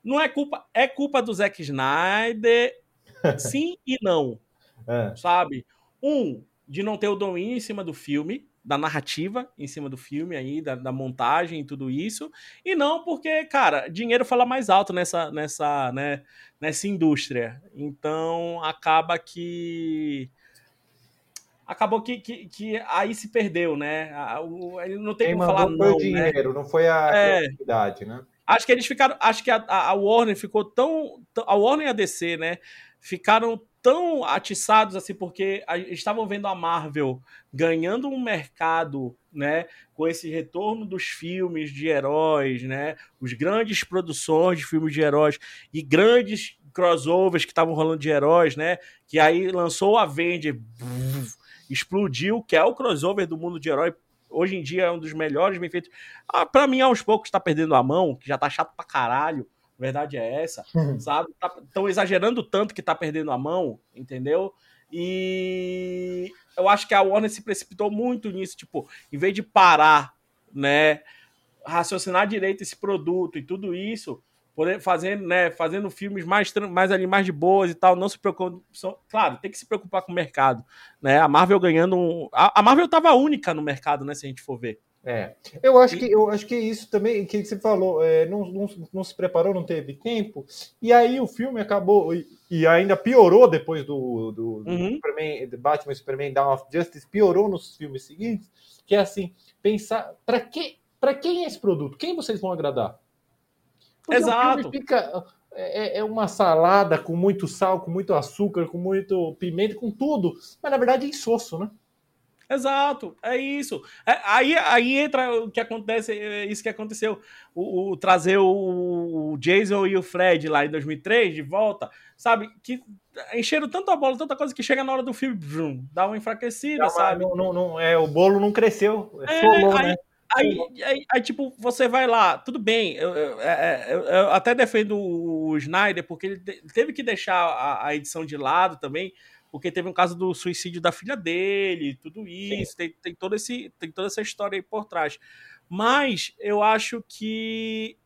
Não é culpa. É culpa do Zack Snyder, sim e não. É. Sabe? Um, de não ter o domínio em cima do filme da narrativa em cima do filme aí, da, da, montagem e tudo isso, e não porque, cara, dinheiro fala mais alto nessa, nessa, né, nessa indústria. Então acaba que acabou que, que, que, aí se perdeu, né? Ele não tem Quem como falar foi não, o né? dinheiro, né? não foi a é, criatividade, né? Acho que eles ficaram, acho que a, a Warner ficou tão, a Warner e a DC, né, ficaram tão atiçados assim, porque estavam vendo a Marvel ganhando um mercado, né, com esse retorno dos filmes de heróis, né, os grandes produções de filmes de heróis e grandes crossovers que estavam rolando de heróis, né, que aí lançou o Avenger, explodiu, que é o crossover do mundo de herói hoje em dia é um dos melhores bem feitos. Ah, para mim, aos poucos, está perdendo a mão, que já tá chato pra caralho verdade é essa, uhum. sabe? Estão tá, exagerando tanto que tá perdendo a mão, entendeu? E eu acho que a Warner se precipitou muito nisso, tipo, em vez de parar, né, raciocinar direito esse produto e tudo isso, poder fazendo, né, fazendo filmes mais mais ali mais de boas e tal, não se preocupa, claro, tem que se preocupar com o mercado, né? A Marvel ganhando um, a, a Marvel tava única no mercado, né, se a gente for ver. É, eu acho que eu acho que isso também que você falou, é, não, não, não, se preparou, não teve tempo, e aí o filme acabou e, e ainda piorou depois do, do, uhum. do Superman, Batman Superman Dawn of Justice, piorou nos filmes seguintes, que é assim, pensar para que para quem é esse produto? Quem vocês vão agradar? Porque Exato. fica é, é, uma salada com muito sal, com muito açúcar, com muito pimenta, com tudo, mas na verdade é insosso, né? Exato, é isso. É, aí, aí entra o que acontece, é isso que aconteceu. O, o, trazer o, Jason e o Fred lá em 2003 de volta, sabe? Que encheram tanto a bola, tanta coisa que chega na hora do filme, brum, dá uma enfraquecida, não, sabe? Não, não, não, é, o bolo não cresceu, é, solou, aí, né? Aí, aí, aí, tipo, você vai lá, tudo bem, eu, eu, é, eu, eu até defendo o Snyder, porque ele teve que deixar a, a edição de lado também, porque teve um caso do suicídio da filha dele, tudo isso, tem, tem, todo esse, tem toda essa história aí por trás. Mas eu acho que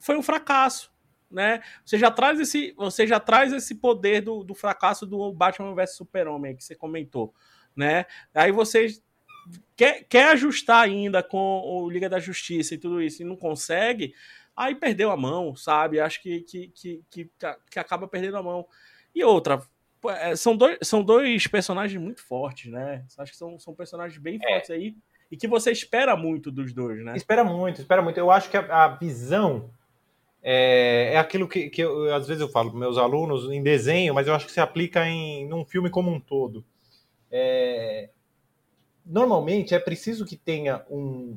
foi um fracasso, né? Você já traz esse, você já traz esse poder do, do fracasso do Batman vs Super-Homem que você comentou, né? Aí você quer, quer ajustar ainda com o Liga da Justiça e tudo isso e não consegue, aí perdeu a mão, sabe? Acho que, que, que, que, que acaba perdendo a mão. E outra, é, são, dois, são dois personagens muito fortes, né? Acho que são, são personagens bem é. fortes aí e que você espera muito dos dois, né? Espera muito, espera muito. Eu acho que a, a visão é, é, aquilo que, que eu, às vezes eu falo para meus alunos em desenho, mas eu acho que se aplica em num filme como um todo. É, normalmente é preciso que tenha um,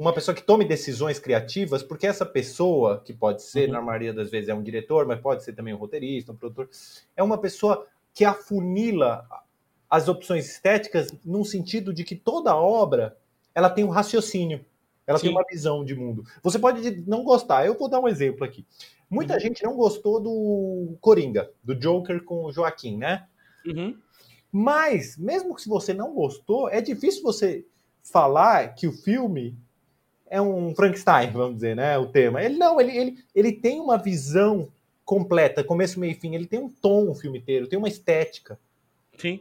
uma pessoa que tome decisões criativas, porque essa pessoa, que pode ser, uhum. na maioria das vezes, é um diretor, mas pode ser também um roteirista, um produtor, é uma pessoa que afunila as opções estéticas num sentido de que toda obra ela tem um raciocínio, ela Sim. tem uma visão de mundo. Você pode não gostar, eu vou dar um exemplo aqui. Muita uhum. gente não gostou do Coringa, do Joker com o Joaquim, né? Uhum. Mas, mesmo que se você não gostou, é difícil você falar que o filme é um Frankenstein, vamos dizer, né? O tema. Ele não, ele, ele, ele tem uma visão completa, começo, meio e fim. Ele tem um tom o filme inteiro, tem uma estética. Sim.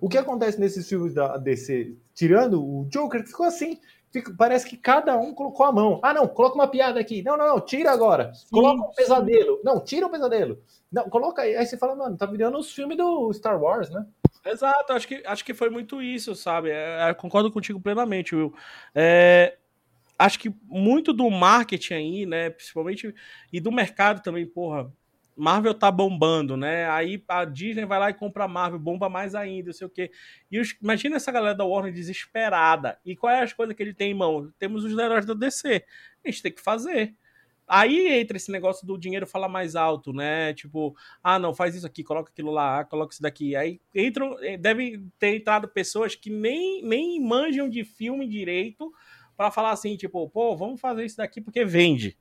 O que acontece nesses filmes da DC, tirando o Joker, ficou assim. Fica, parece que cada um colocou a mão. Ah, não, coloca uma piada aqui. Não, não, não, tira agora. Sim, coloca um pesadelo. Não, tira o um pesadelo. Não, coloca aí. Aí você fala, mano, tá virando os filmes do Star Wars, né? Exato, acho que, acho que foi muito isso, sabe? É, é concordo contigo plenamente, Will. É, acho que muito do marketing aí, né, principalmente, e do mercado também, porra, Marvel tá bombando, né? Aí a Disney vai lá e compra a Marvel, bomba mais ainda, não sei o quê. E os, imagina essa galera da Warner desesperada. E qual é as coisas que ele tem em mão? Temos os heróis da DC. A gente tem que fazer. Aí entra esse negócio do dinheiro falar mais alto, né? Tipo, ah, não, faz isso aqui, coloca aquilo lá, coloca isso daqui. Aí entram, eh, devem ter entrado pessoas que nem, nem manjam de filme direito para falar assim, tipo, pô, vamos fazer isso daqui porque vende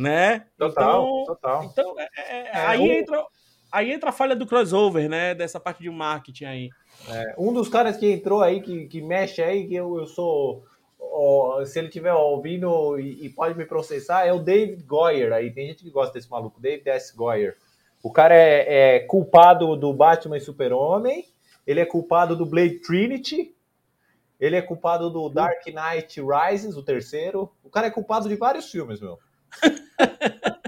né? Total, então, total. Então, é, é, é, aí, um... entra, aí entra a falha do crossover, né? Dessa parte de marketing aí. É, um dos caras que entrou aí, que, que mexe aí, que eu, eu sou. Ó, se ele estiver ouvindo e, e, pode me processar, é o David Goyer aí. Tem gente que gosta desse maluco, David S. Goyer. O cara é, é culpado do Batman e Super-Homem, ele é culpado do Blade Trinity, ele é culpado do Dark Knight Rises, o terceiro. O cara é culpado de vários filmes, meu.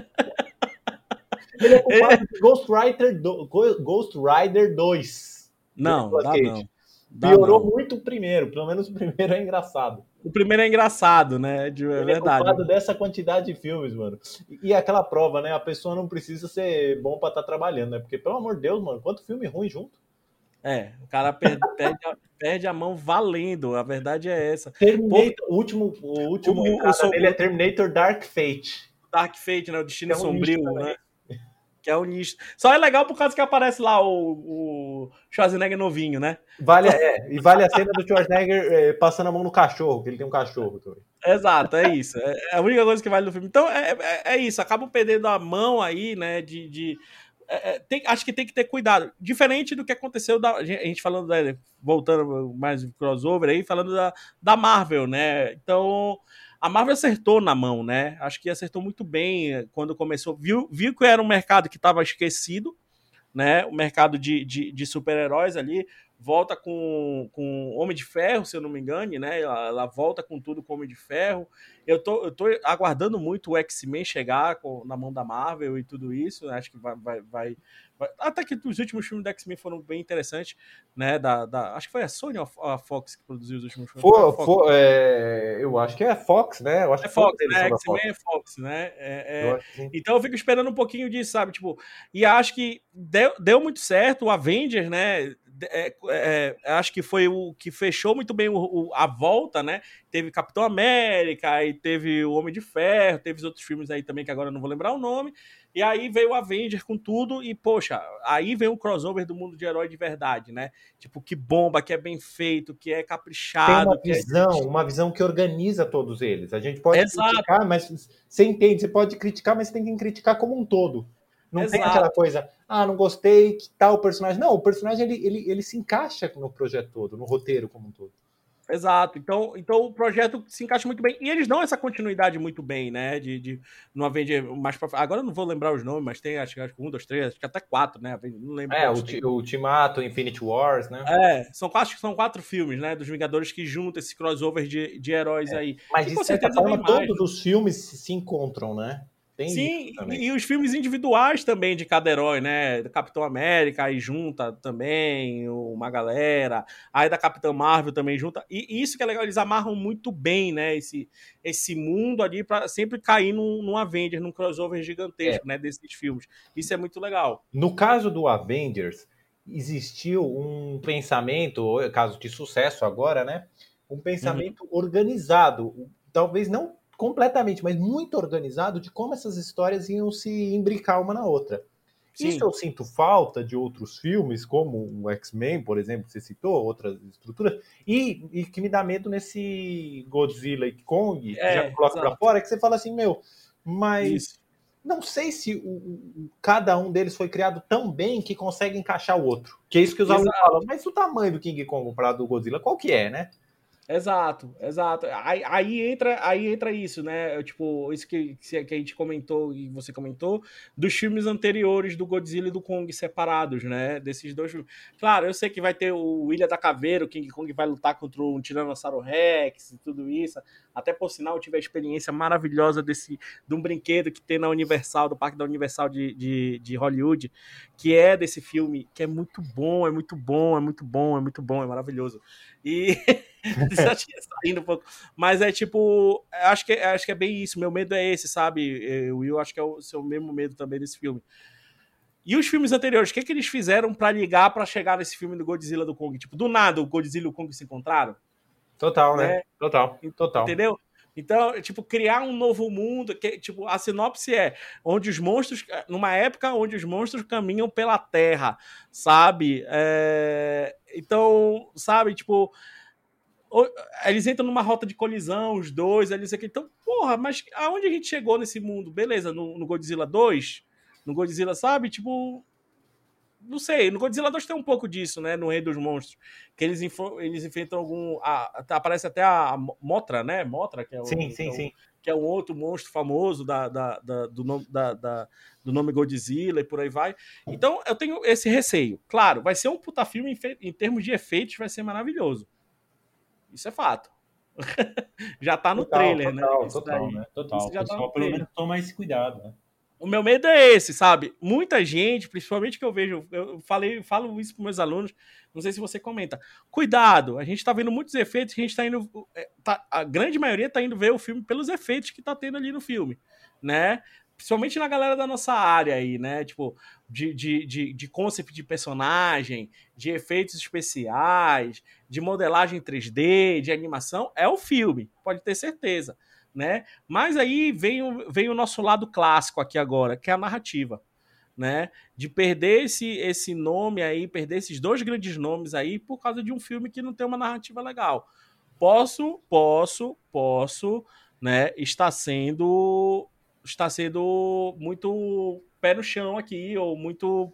Ele é culpado de Ghost Rider, do, Ghost Rider 2. Não, dá não. Dá Piorou não. muito o primeiro, pelo menos o primeiro é engraçado. O primeiro é engraçado, né? De, é Ele verdade. É culpado dessa quantidade de filmes, mano. E, e aquela prova, né? A pessoa não precisa ser bom para estar tá trabalhando, né? Porque, pelo amor de Deus, mano, quanto filme ruim junto. É, o cara perde, perde, a, perde, a, mão valendo, a verdade é essa. Terminator, Pô, o último, o último o, o, dele é Terminator Dark Fate. Dark Fate, né? O Destino é um Sombrio, né? Que é o nicho. Só é legal por causa que aparece lá o, o Schwarzenegger novinho, né? Vale, é, e vale a cena do Schwarzenegger é, passando a mão no cachorro, que ele tem um cachorro. Também. Exato, é isso. É, é a única coisa que vale no filme. Então, é, é, é isso. Acaba perdendo a mão aí, né? De, de é, é, tem, acho que tem que ter cuidado. Diferente do que aconteceu da a gente falando da, voltando mais crossover aí, falando da, da Marvel, né? Então, a Marvel acertou na mão, né? Acho que acertou muito bem quando começou. Viu, viu que era um mercado que estava esquecido, né? O mercado de, de, de super-heróis ali volta com, com Homem de Ferro, se eu não me engane, né? Ela, ela, volta com tudo com Homem de Ferro. Eu tô, eu tô aguardando muito o X-Men chegar com, na mão da Marvel e tudo isso. Acho que vai, vai, vai, vai, Até que os últimos filmes da X-Men foram bem interessantes, né? Da, da, acho que foi a Sony ou a Fox que produziu os últimos filmes. For, for, é, eu acho que é a Fox, né? Eu acho é Fox, né? X-Men é Fox, né? É, é... Eu então eu fico esperando um pouquinho disso, sabe? Tipo, e acho que deu, deu muito certo o Avengers, né? É, é, é, acho que foi o que fechou muito bem o, o, a volta, né? Teve Capitão América, e teve o Homem de Ferro, teve os outros filmes aí também que agora eu não vou lembrar o nome. E aí veio o Avenger com tudo, e poxa, aí vem o crossover do mundo de herói de verdade, né? Tipo, que bomba, que é bem feito, que é caprichado. Tem uma visão, é... uma visão que organiza todos eles. A gente pode Exato. criticar, mas você entende, você pode criticar, mas você tem que criticar como um todo. Não Exato. tem aquela coisa, ah, não gostei, que tal personagem. Não, o personagem ele, ele, ele se encaixa no projeto todo, no roteiro como um todo. Exato. Então, então o projeto se encaixa muito bem. E eles dão essa continuidade muito bem, né? De, de no Avenger mais pra Agora eu não vou lembrar os nomes, mas tem acho, acho que um, dois, três, acho que até quatro, né? Não lembro. É, o, o Ultimato, Infinity Wars, né? É, são quatro, são quatro filmes, né? Dos Vingadores que juntam esse crossover de, de heróis é. aí. Mas e, de certa forma, todos os filmes se encontram, né? Tem Sim, e, e, os filmes individuais também de cada herói, né? Capitão América aí junta também uma galera, aí da Capitã Marvel também junta. E isso que é legal, eles amarram muito bem, né? Esse, esse mundo ali para sempre cair num, num Avengers, num crossover gigantesco, é. né? Desses filmes. Isso é muito legal. No caso do Avengers, existiu um pensamento, caso de sucesso agora, né? Um pensamento uhum. organizado, talvez não completamente, mas muito organizado de como essas histórias iam se imbricar uma na outra. Sim. Isso eu sinto falta de outros filmes, como o X-Men, por exemplo, que você citou, outras estruturas, e, e, que me dá medo nesse Godzilla e Kong, que é, já coloca para fora, que você fala assim, meu, mas Isso. não sei se o, o, cada um deles foi criado tão bem que consegue encaixar o outro. Que é isso que os alunos falam, mas o tamanho do King Kong comparado do Godzilla, qual que é, né? Exato, exato. Aí, aí, entra, aí entra isso, né? Tipo, isso que, que a gente comentou e você comentou, dos filmes anteriores do Godzilla e do Kong separados, né? Desses dois filmes. Claro, eu sei que vai ter o Ilha da Caveira, o King Kong vai lutar contra um Tiranossauro Rex e tudo isso. Até por sinal, eu tive a experiência maravilhosa desse, de um brinquedo que tem na Universal, do Parque da Universal de, de, de Hollywood, que é desse filme, que é muito bom, é muito bom, é muito bom, é muito bom, é maravilhoso. E já tinha saindo um pouco. Mas é tipo, acho que, acho que é bem isso. Meu medo é esse, sabe, eh, Will? Acho que é o seu mesmo medo também desse filme. E os filmes anteriores, o que, que eles fizeram para ligar para chegar nesse filme do Godzilla do Kong? Tipo, do nada o Godzilla e o Kong se encontraram? Total, né? É. Total, total. Entendeu? Então, tipo, criar um novo mundo, que, tipo, a sinopse é onde os monstros, numa época onde os monstros caminham pela Terra, sabe? É, então, sabe, tipo, eles entram numa rota de colisão, os dois, eles aqui. Então, porra, mas aonde a gente chegou nesse mundo? Beleza, no, no Godzilla 2, no Godzilla, sabe? Tipo, não sei, no Godzilla 2 tem um pouco disso, né? No Rei dos Monstros. Que eles, eles enfrentam algum. A, aparece até a Motra, né? Motra, que é o. Sim, sim, que é sim. Que é um outro monstro famoso da, da, da do, nome, da, da, do nome Godzilla e por aí vai. Então eu tenho esse receio. Claro, vai ser um puta filme em, em termos de efeitos, vai ser maravilhoso. Isso é fato. já tá no total, trailer, total, né? Total, né? Total. Isso já tá pelo menos toma esse cuidado, né? O meu medo é esse, sabe? Muita gente, principalmente que eu vejo, eu falei, falo isso para meus alunos, não sei se você comenta. Cuidado, a gente está vendo muitos efeitos, a gente está indo, é, tá, a grande maioria está indo ver o filme pelos efeitos que está tendo ali no filme, né? Principalmente na galera da nossa área aí, né? Tipo, de, de, de, de concept de personagem, de efeitos especiais, de modelagem 3D, de animação, é o filme, pode ter certeza né? Mas aí vem o, vem o nosso lado clássico aqui agora, que é a narrativa, né? De perder esse, esse nome aí, perder esses dois grandes nomes aí por causa de um filme que não tem uma narrativa legal. Posso, posso, posso, né? Está sendo está sendo muito pé no chão aqui ou muito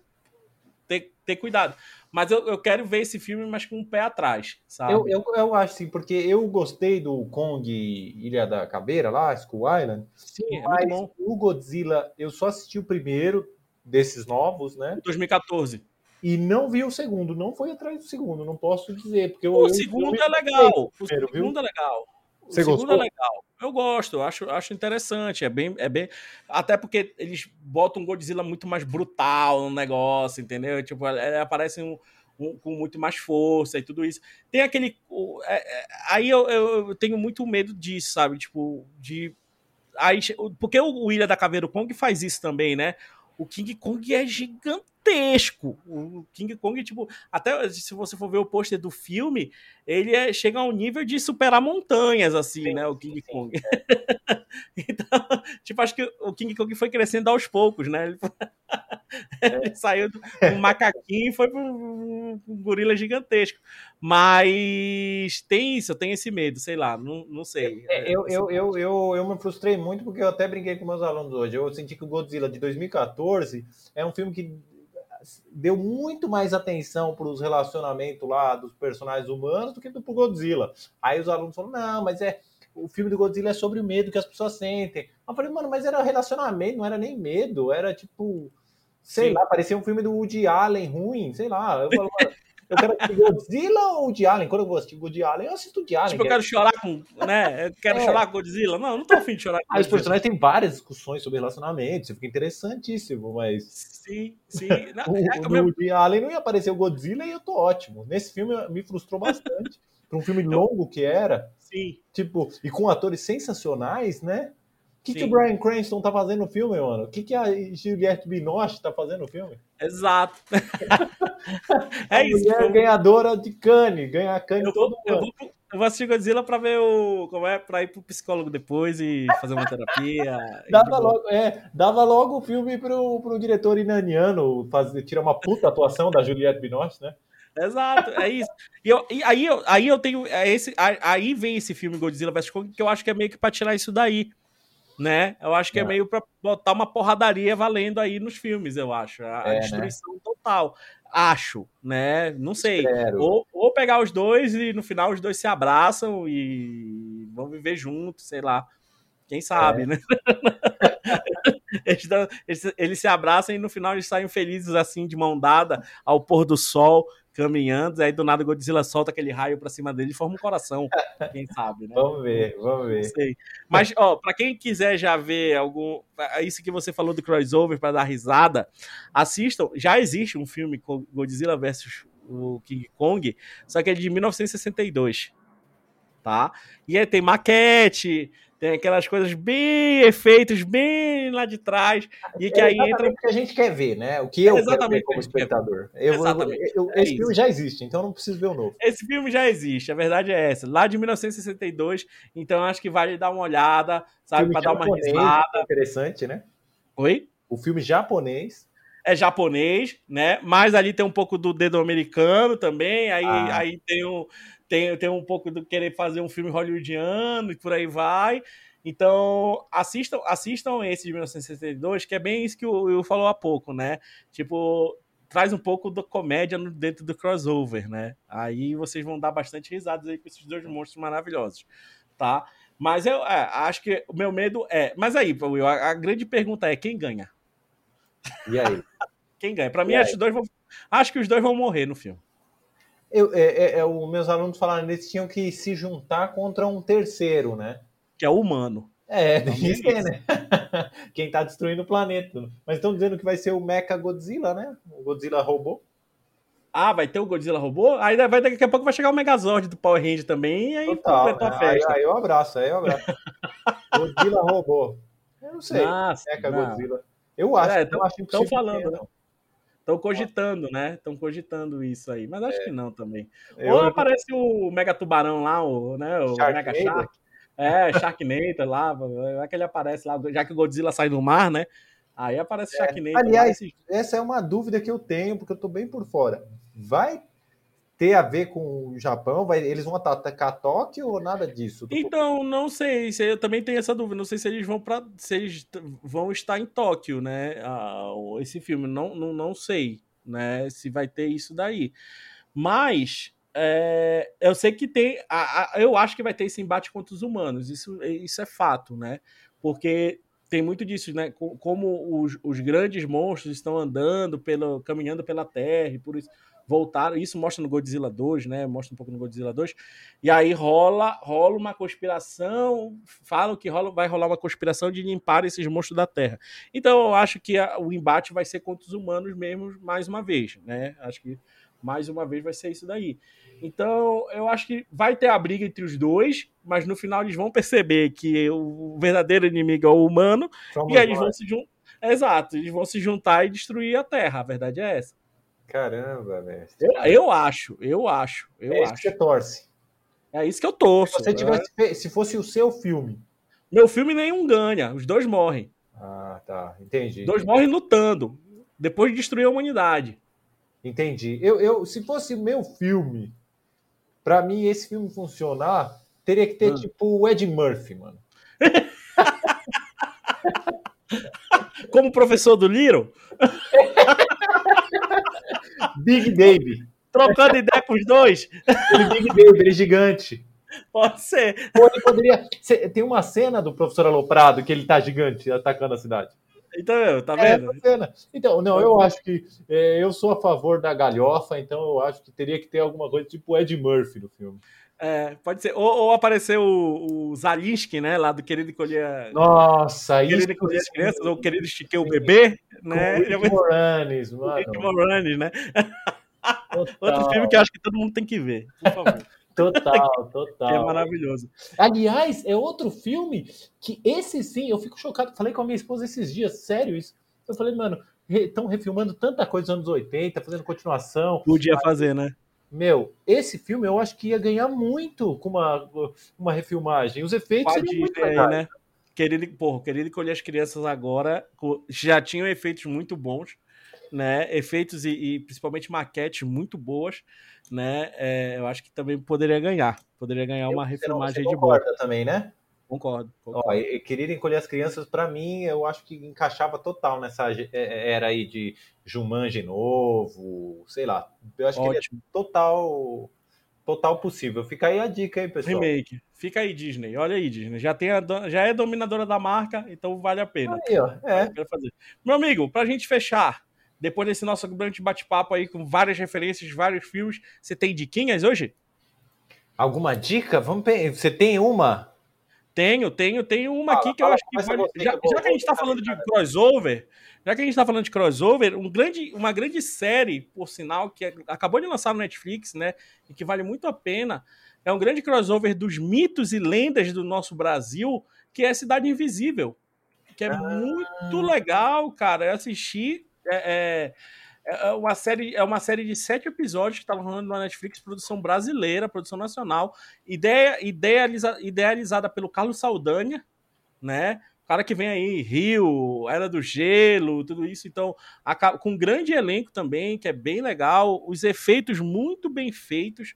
ter, ter cuidado. Mas eu, eu quero ver esse filme, mas com um pé atrás, sabe? Eu, eu, eu acho sim, porque eu gostei do Kong Ilha da Caveira lá, Skull Island. Sim, é mas muito bom. o Godzilla, eu só assisti o primeiro desses novos, né? 2014. E não vi o segundo, não foi atrás do segundo, não posso dizer. Porque o segundo é legal. O segundo é legal. Você o segundo gostou? é legal. Eu gosto, acho, acho interessante. É bem, é bem. Até porque eles botam um Godzilla muito mais brutal no negócio, entendeu? Tipo, ele aparece um, um, com muito mais força e tudo isso. Tem aquele. É, é, aí eu, eu, tenho muito medo disso, sabe? Tipo, de. Aí, porque o Ilha da Caveira Kong faz isso também, né? O King Kong é gigantesco. O King Kong, tipo, até se você for ver o pôster do filme, ele é, chega ao nível de superar montanhas, assim, sim, né? O King sim, Kong. Sim. então, tipo, acho que o King Kong foi crescendo aos poucos, né? Ele, ele saiu do um macaquinho e foi para um, um gorila gigantesco. Mas tem isso, eu tenho esse medo, sei lá, não, não sei. É, eu, eu, eu, eu, eu me frustrei muito porque eu até brinquei com meus alunos hoje. Eu senti que o Godzilla de 2014 é um filme que deu muito mais atenção para os relacionamentos lá dos personagens humanos do que do Godzilla. Aí os alunos falaram, não, mas é o filme do Godzilla é sobre o medo que as pessoas sentem. Eu falei, mano, mas era relacionamento, não era nem medo, era tipo, sei Sim. lá, parecia um filme do Woody Allen ruim, sei lá. Eu falo, eu quero assistir Godzilla ou Woody Allen? Quando eu vou assistir Allen, eu assisto Woody Allen. Tipo, eu quero chorar com, né? Eu quero é. chorar com Godzilla. Não, não tô afim de chorar com Aí os personagens têm várias discussões sobre relacionamento, isso fica interessantíssimo, mas... Sim, sim. Não, o, é, no meu... Woody Allen não ia aparecer o Godzilla e eu tô ótimo. Nesse filme me frustrou bastante. Para um filme longo que era. Sim. Tipo, e com atores sensacionais, né? O que, que o Brian Cranston tá fazendo no filme, mano? O que, que a Juliette Binoche tá fazendo no filme? Exato. é isso. Mulher ganhadora de Cannes, ganha Cannes eu todo vou, eu vou, eu vou assistir Godzilla pra ver o. Como é? Pra ir pro psicólogo depois e fazer uma terapia. dava, logo, é, dava logo o filme pro, pro diretor iraniano fazer, tirar uma puta atuação da Juliette Binoche, né? Exato, é isso. E, eu, e aí, eu, aí eu tenho. É esse, aí vem esse filme Godzilla vs Kong, que eu acho que é meio que pra tirar isso daí né? Eu acho que é, é meio para botar uma porradaria valendo aí nos filmes, eu acho. A, é, a né? destruição né? total. Acho, né? Não sei. Ou, ou pegar os dois e no final os dois se abraçam e vão viver juntos, sei lá. Quem sabe, É. né? eles, dão- eles- eles se abraçam e no final eles saem felizes assim, de mão dada, ao pôr do sol, caminhando. Aí do nada o Godzilla solta aquele raio pra cima dele e forma um coração. Quem sabe, né? Vamos ver, vamos ver. sei. Mas, ó, pra quem quiser já ver algum. Isso que você falou do crossover pra dar risada, assistam. Já existe um filme com Godzilla vs o King Kong, só que é de 1962. Tá? E aí tem maquete, tem aquelas coisas bem efeitos, bem lá de trás. E que É aí entra. o que a gente quer ver, né? O que eu ver Exatamente como o espectador. Eu, Exatamente. eu- É esse isso. filme já existe, então eu não preciso ver o novo. Esse filme já existe, a verdade é essa. Lá de 1962, então acho que vale dar uma olhada, sabe? Pra dar uma risada. Interessante, né? Oi? O filme japonês. é japonês, né? Mas ali tem um pouco do dedo americano também. Aí, Ah. aí tem, um, tem, tem um pouco do querer fazer um filme hollywoodiano e por aí vai. Então, assistam, assistam esse de 1962, que é bem isso que o Will falou há pouco, né? Tipo, traz um pouco da comédia dentro do crossover, né? Aí vocês vão dar bastante risadas aí com esses dois monstros maravilhosos, tá? Mas eu é, acho que o meu medo é. Mas aí, Will, a, a grande pergunta é: quem ganha? E aí? Quem ganha? Pra mim, acho, dois vão, acho que os dois vão morrer no filme. Eu, é, é, é, os meus alunos falaram que eles tinham que se juntar contra um terceiro, né? Que é o humano. É, tem isso é aí, né? Quem tá destruindo o planeta. Mas estão dizendo que vai ser o Mecha Godzilla, né? O Godzilla robô. Ah, vai ter o Godzilla robô? Aí vai, daqui a pouco vai chegar o Megazord do Power Ranger também, e aí Total. completou né? a festa. Aí, aí eu abraço, aí eu abraço. Godzilla robô. Eu não sei. Nossa, Mecha não. Godzilla. Eu acho, É, eu tão- acho tão impossível falando, ter, né? não. Estão cogitando, né? Estão cogitando isso aí. Mas acho que não também. Eu- Ou aparece o Mega Tubarão lá, o, né? O Mega Sharknado? Shark. É, Sharknado lá. Vai que ele aparece lá, já que o Godzilla sai do mar, né? Aí aparece o Sharknado. lá, Aliás, esse- Essa é uma dúvida que eu tenho, porque eu tô bem por fora. Vai ter a ver com o Japão? Vai, eles vão atacar Tóquio ou nada disso? Então, não sei, se- eu também tenho essa dúvida, não sei se eles vão para se eles vão estar em Tóquio, né? esse filme, não, não, não sei, né? Se vai ter isso daí. Mas é, eu sei que tem, a- a- eu acho que vai ter esse embate contra os humanos, isso, isso é fato, né? Porque tem muito disso, né? Co- Como os, os grandes monstros estão andando, pelo, caminhando pela Terra e por isso voltaram. Isso mostra no Godzilla 2, né? Mostra um pouco no Godzilla 2. E aí rola, rola uma conspiração, falam que rola, vai rolar uma conspiração de limpar esses monstros da Terra. Então eu acho que a- o embate vai ser contra os humanos mesmo, mais uma vez, né? Acho que mais uma vez vai ser isso daí. Então eu acho que vai ter a briga entre os dois, mas no final eles vão perceber que o verdadeiro inimigo é o humano Somos e aí eles vão se juntar. Exato, eles vão se juntar e destruir a Terra. A verdade é essa. Caramba, velho. Eu, eu acho, eu acho, eu é isso que acho. você torce. É isso que eu torço. Se você tivesse fe- se fosse o seu filme. Meu filme nenhum ganha, os dois morrem. Ah, tá. Entendi. Os dois morrem lutando, depois de destruir a humanidade. Entendi. Eu, eu, se fosse meu filme, pra mim esse filme funcionar, teria que ter Ah. tipo o Ed Murphy, mano. Como professor do Little, Big Baby. trocando ideia com os dois, Ele Big Baby, ele é gigante. pode ser. Ou ele poderia. Tem uma cena do professor Aloprado que ele tá gigante atacando a cidade. Então, tá É, vendo? cena. Então, não, eu acho que é, eu sou a favor da galhofa, então eu acho que teria que ter alguma coisa tipo Ed Murphy no filme. É, pode ser. Ou, ou aparecer o, o Zalinski, né? Lá do Querido Encolher, Nossa, isso. querido encolher as crianças, ou Querido Estiquei o Bebê, né? É o Rick Moranis, o mano. Rick Moranis, né? Outro Total, filme que eu acho que todo mundo tem que ver, por favor. total, que é total. maravilhoso. Aliás, é outro filme que esse sim, eu fico chocado. Falei com a minha esposa esses dias, sério isso. Eu falei, mano, estão refilmando tanta coisa dos anos 80, fazendo continuação. Podia fazer, né? Meu, esse filme eu acho que ia ganhar muito com uma, uma refilmagem. Os efeitos Pode seriam muito legais. né? Querido, porra, querido encolher as crianças agora já tinham efeitos muito bons, né? Efeitos e, e principalmente maquetes muito boas, né? É, eu acho que também poderia ganhar. Poderia ganhar uma Você não- refilmagem de boa. também, né? Concordo. concordo. Ó, e, Querer Encolher as Crianças, para mim, eu acho que encaixava total nessa é, é, era aí de Jumanji novo, sei lá. Eu acho Ótimo. que ele é total total possível. Fica aí a dica aí, pessoal. Remake. Fica aí, Disney. Olha aí, Disney. Já, tem a, já é dominadora da marca, então vale a pena. Aí, ó. É. Fazer. Meu amigo, pra gente fechar, depois desse nosso grande bate-papo aí com várias referências, vários filmes, você tem diquinhas hoje? Alguma dica? Vamos Você tem uma? Tenho, tenho, tenho uma fala, aqui que eu acho que vale... já, que já, que a gente está falando de crossover, já que a gente está falando de crossover, um grande, uma grande série, por sinal, que acabou de lançar no Netflix, né? E que vale muito a pena. É um grande crossover dos mitos e lendas do nosso Brasil, que é Cidade Invisível. Que é ah. muito legal, cara. Eu assisti. É, é, é uma série, é uma série de sete episódios que está rolando na Netflix, produção brasileira, produção nacional, ideia, idealiza, idealizada pelo Carlos Saldanha, né? Cara que vem aí, Rio, Era do Gelo, tudo isso, então, com um grande elenco também, que é bem legal, os efeitos muito bem feitos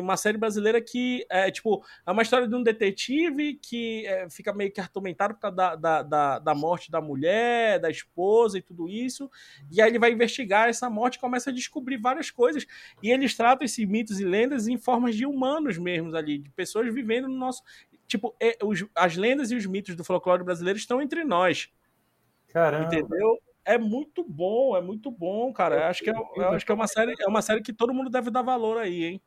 Uma série brasileira que é tipo, é uma história de um detetive que é, fica meio que atormentado por causa da, da, da, da, morte da mulher, da esposa e tudo isso. E aí ele vai investigar essa morte e começa a descobrir várias coisas. E eles tratam esses mitos e lendas em formas de humanos mesmos ali, de pessoas vivendo no nosso. Tipo, é, os, as lendas e os mitos do folclore brasileiro estão entre nós. Caramba. Entendeu? é muito bom, é muito bom, cara. Eu acho que é, eu acho que é uma série, é uma série que todo mundo deve dar valor aí, hein?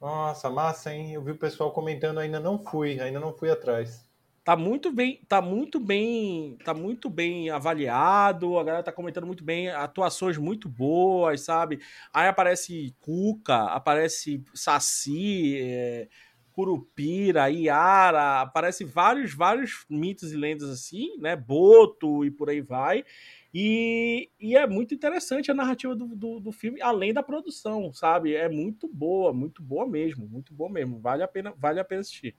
Nossa, massa, hein? Eu vi o pessoal comentando, ainda não fui, ainda não fui atrás. Tá muito bem, tá muito bem, tá muito bem avaliado. A galera tá comentando muito bem, atuações muito boas, sabe? Aí aparece Cuca, aparece Saci, é, Curupira, Iara, aparece vários, vários mitos e lendas assim, né? Boto e por aí vai. E, e é muito interessante a narrativa do, do, do, filme, além da produção, sabe? É muito boa, muito boa mesmo, muito boa mesmo. Vale a pena, vale a pena assistir.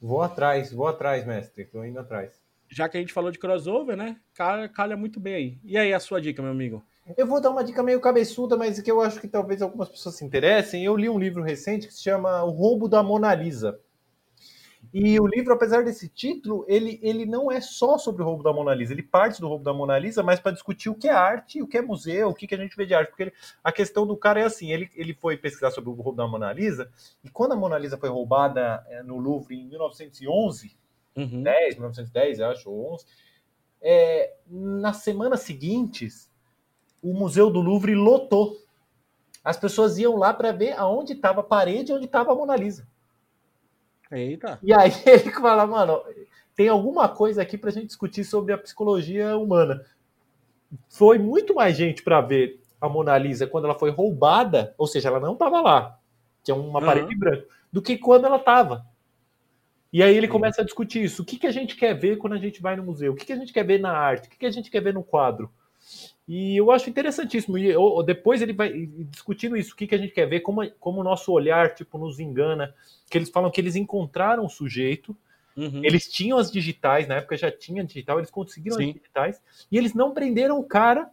Vou atrás, vou atrás, mestre. Tô indo atrás. Já que a gente falou de crossover, né? Calha, calha muito bem aí. E aí, a sua dica, meu amigo? Eu vou dar uma dica meio cabeçuda, mas que eu acho que talvez algumas pessoas se interessem. Eu li um livro recente que se chama O Roubo da Mona Lisa. E o livro, apesar desse título, ele, ele não é só sobre o roubo da Mona Lisa. Ele parte do roubo da Mona Lisa, mas para discutir o que é arte, o que é museu, o que, que a gente vê de arte. Porque ele, a questão do cara é assim: ele, ele foi pesquisar sobre o roubo da Mona Lisa, e quando a Mona Lisa foi roubada é, no Louvre em 1911, uhum. 10, 1910, acho, ou 11, é, nas semanas seguintes, o Museu do Louvre lotou. As pessoas iam lá para ver aonde estava a parede onde estava a Mona Lisa. Eita. E aí ele fala, mano, tem alguma coisa aqui pra gente discutir sobre a psicologia humana. Foi muito mais gente para ver a Mona Lisa quando ela foi roubada, ou seja, ela não estava lá, tinha uma uhum. parede branca, do que quando ela estava. E aí ele começa a discutir isso. O que, que a gente quer ver quando a gente vai no museu? O que, que a gente quer ver na arte? O que, que a gente quer ver no quadro? E eu acho interessantíssimo. E eu, depois ele vai discutindo isso, o que, que a gente quer ver, como, como o nosso olhar tipo, nos engana. Que eles falam que eles encontraram o sujeito, uhum. eles tinham as digitais, na época já tinha digital, eles conseguiram Sim. as digitais, e eles não prenderam o cara,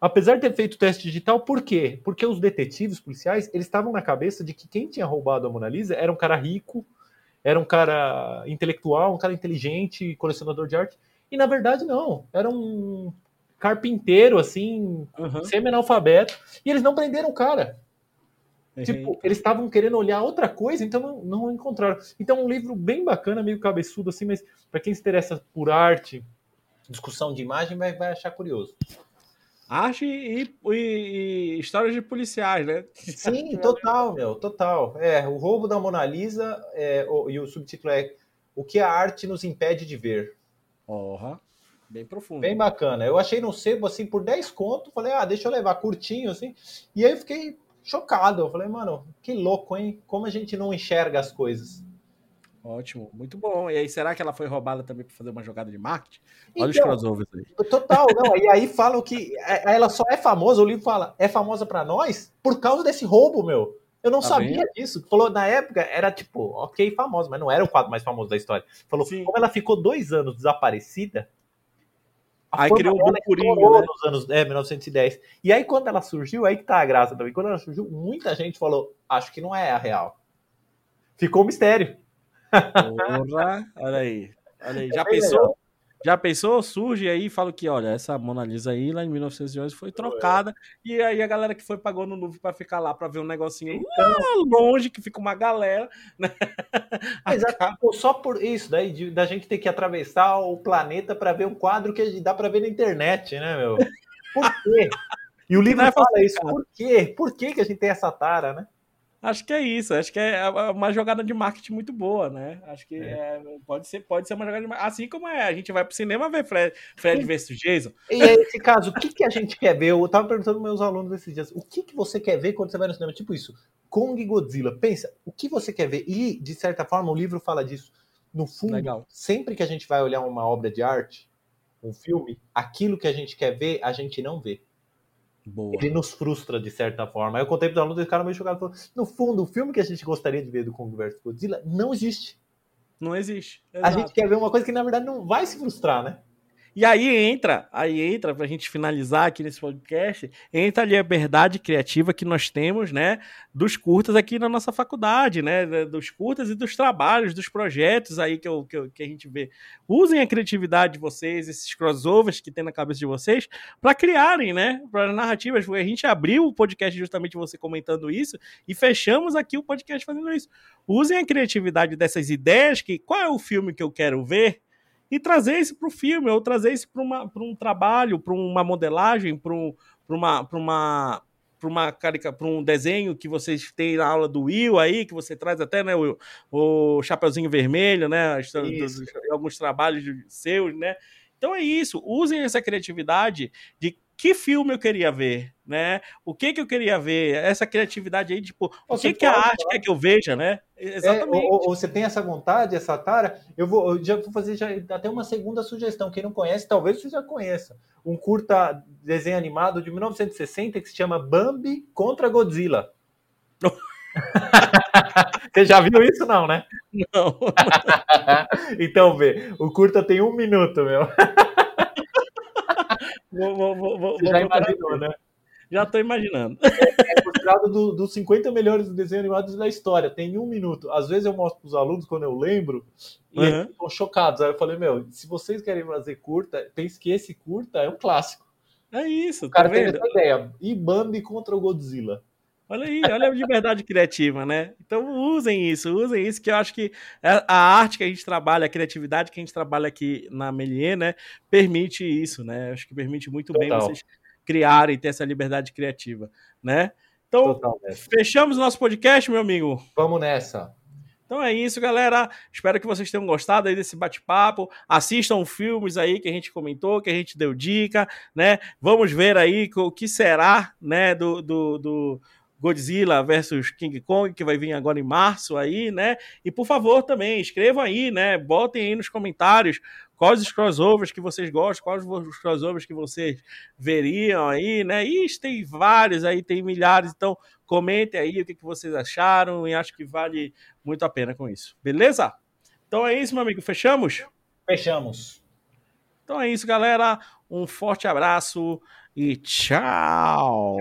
apesar de ter feito o teste digital, por quê? Porque os detetives policiais, eles estavam na cabeça de que quem tinha roubado a Mona Lisa era um cara rico, era um cara intelectual, um cara inteligente, colecionador de arte, e na verdade não, era um carpinteiro, assim, uhum. semi-analfabeto, e eles não prenderam o cara. Tipo, eles estavam querendo olhar outra coisa, então não, não encontraram. Então, um livro bem bacana, meio cabeçudo, assim, mas para quem se interessa por arte, discussão de imagem, vai, vai achar curioso. Arte e, e, e, histórias de policiais, né? Sim, total, meu, total. É, o roubo da Mona Lisa é, o, e o subtítulo é O que a arte nos impede de ver. Uhum. Bem profundo. Bem bacana. Eu achei no sebo, assim, por 10 conto. Falei, ah, deixa eu levar curtinho, assim. E aí eu fiquei chocado. Eu falei, mano, que louco, hein? Como a gente não enxerga as coisas. Ótimo, muito bom. E aí, será que ela foi roubada também para fazer uma jogada de marketing? Olha então, os crossovers aí. Total, não. E aí falam que é, ela só é famosa, o livro fala, é famosa para nós por causa desse roubo, meu. Eu não tá sabia bem? disso. Falou, na época, era tipo, ok, famosa, mas não era o quadro mais famoso da história. Falou, Sim. como ela ficou dois anos desaparecida, aí criou um burburinho, né? nos anos é, 1910. E aí, quando ela surgiu, aí que tá a graça também. Quando ela surgiu, muita gente falou: acho que não é a real. Ficou um mistério. Porra, olha aí. Olha aí. Já é pensou? Legal. Já pensou? Surge aí e fala que, olha, essa Mona Lisa aí, lá em 1911, foi trocada. É. E aí a galera que foi pagou no Louvre para ficar lá para ver um negocinho então, longe, que fica uma galera. Né? Exato. Só por isso, daí, de, da gente ter que atravessar o planeta para ver um quadro que dá para ver na internet, né, meu? Por quê? E o livro é fala isso. Por quê? Por que, que a gente tem essa tara, né? Acho que é isso, acho que é uma jogada de marketing muito boa, né? Acho que é. É, pode, ser, pode ser uma jogada de marketing. Assim como é, a gente vai pro cinema ver Fred, Fred versus Jason. E aí, nesse caso, o que, que a gente quer ver? Eu tava perguntando aos meus alunos esses dias, o que, que você quer ver quando você vai no cinema? Tipo isso, Kong e Godzilla. Pensa, o que você quer ver? E, de certa forma, o livro fala disso. No fundo, Legal. sempre que a gente vai olhar uma obra de arte, um filme, aquilo que a gente quer ver, a gente não vê. Boa. Ele nos frustra de certa forma. Aí eu contei pro aluno e o cara meio chocado falou: no fundo, o filme que a gente gostaria de ver do Kong vs Godzilla não existe. Não existe. Exato. A gente quer ver uma coisa que na verdade não vai se frustrar, né? E aí entra, aí entra, pra gente finalizar aqui nesse podcast, entra a liberdade criativa que nós temos, né, dos curtas aqui na nossa faculdade, né, dos curtas e dos trabalhos, dos projetos aí que, eu, que, eu, que a gente vê. Usem a criatividade de vocês, esses crossovers que tem na cabeça de vocês, para criarem, né, para narrativas. A gente abriu o podcast justamente você comentando isso e fechamos aqui o podcast fazendo isso. Usem a criatividade dessas ideias que qual é o filme que eu quero ver, e trazer isso para o filme, ou trazer isso para um trabalho, para uma modelagem, para um, uma, uma, uma para um desenho que vocês têm na aula do Will aí, que você traz até, né, o, o Chapeuzinho Vermelho, né, dos, alguns trabalhos seus, né, então é isso, usem essa criatividade de que filme eu queria ver, né? O que que eu queria ver? Essa criatividade aí, tipo, o que que a arte quer que eu veja, né? Exatamente. É, ou, ou, você tem essa vontade, essa tara, eu vou eu já vou fazer já, até uma segunda sugestão. Quem não conhece, talvez você já conheça. Um curta desenho animado de 1960 que se chama Bambi contra Godzilla. Você já viu isso, não, né? Não. então, vê, o curta tem um minuto, meu. Vou, vou, vou, Você já imaginou, né? Já tô imaginando. É, é considerado dos do 50 melhores desenhos animados da história. Tem um minuto. Às vezes eu mostro para os alunos quando eu lembro e uhum. eles ficam chocados. Aí eu falei, meu, se vocês querem fazer curta, pense que esse curta é um clássico. É isso, o cara tá tem essa ideia. E Bambi contra o Godzilla. Olha aí, olha a liberdade criativa, né? Então usem isso, usem isso, que eu acho que a arte que a gente trabalha, a criatividade que a gente trabalha aqui na Melier, né, permite isso, né? Acho que permite muito Total. bem vocês criarem, ter essa liberdade criativa, né? Então, Total, fechamos o nosso podcast, meu amigo. Vamos nessa. Então é isso, galera. Espero que vocês tenham gostado aí desse bate-papo. Assistam filmes aí que a gente comentou, que a gente deu dica, né? Vamos ver aí o que será, né, do, do, do Godzilla versus King Kong, que vai vir agora em março aí, né? E por favor também, escrevam aí, né? Botem aí nos comentários quais os crossovers que vocês gostam, quais os crossovers que vocês veriam aí, né? E tem vários aí, tem milhares, então comentem aí o que, que vocês acharam e acho que vale muito a pena com isso. Beleza? Então é isso, meu amigo. Fechamos? Fechamos. Então é isso, galera. Um forte abraço e tchau.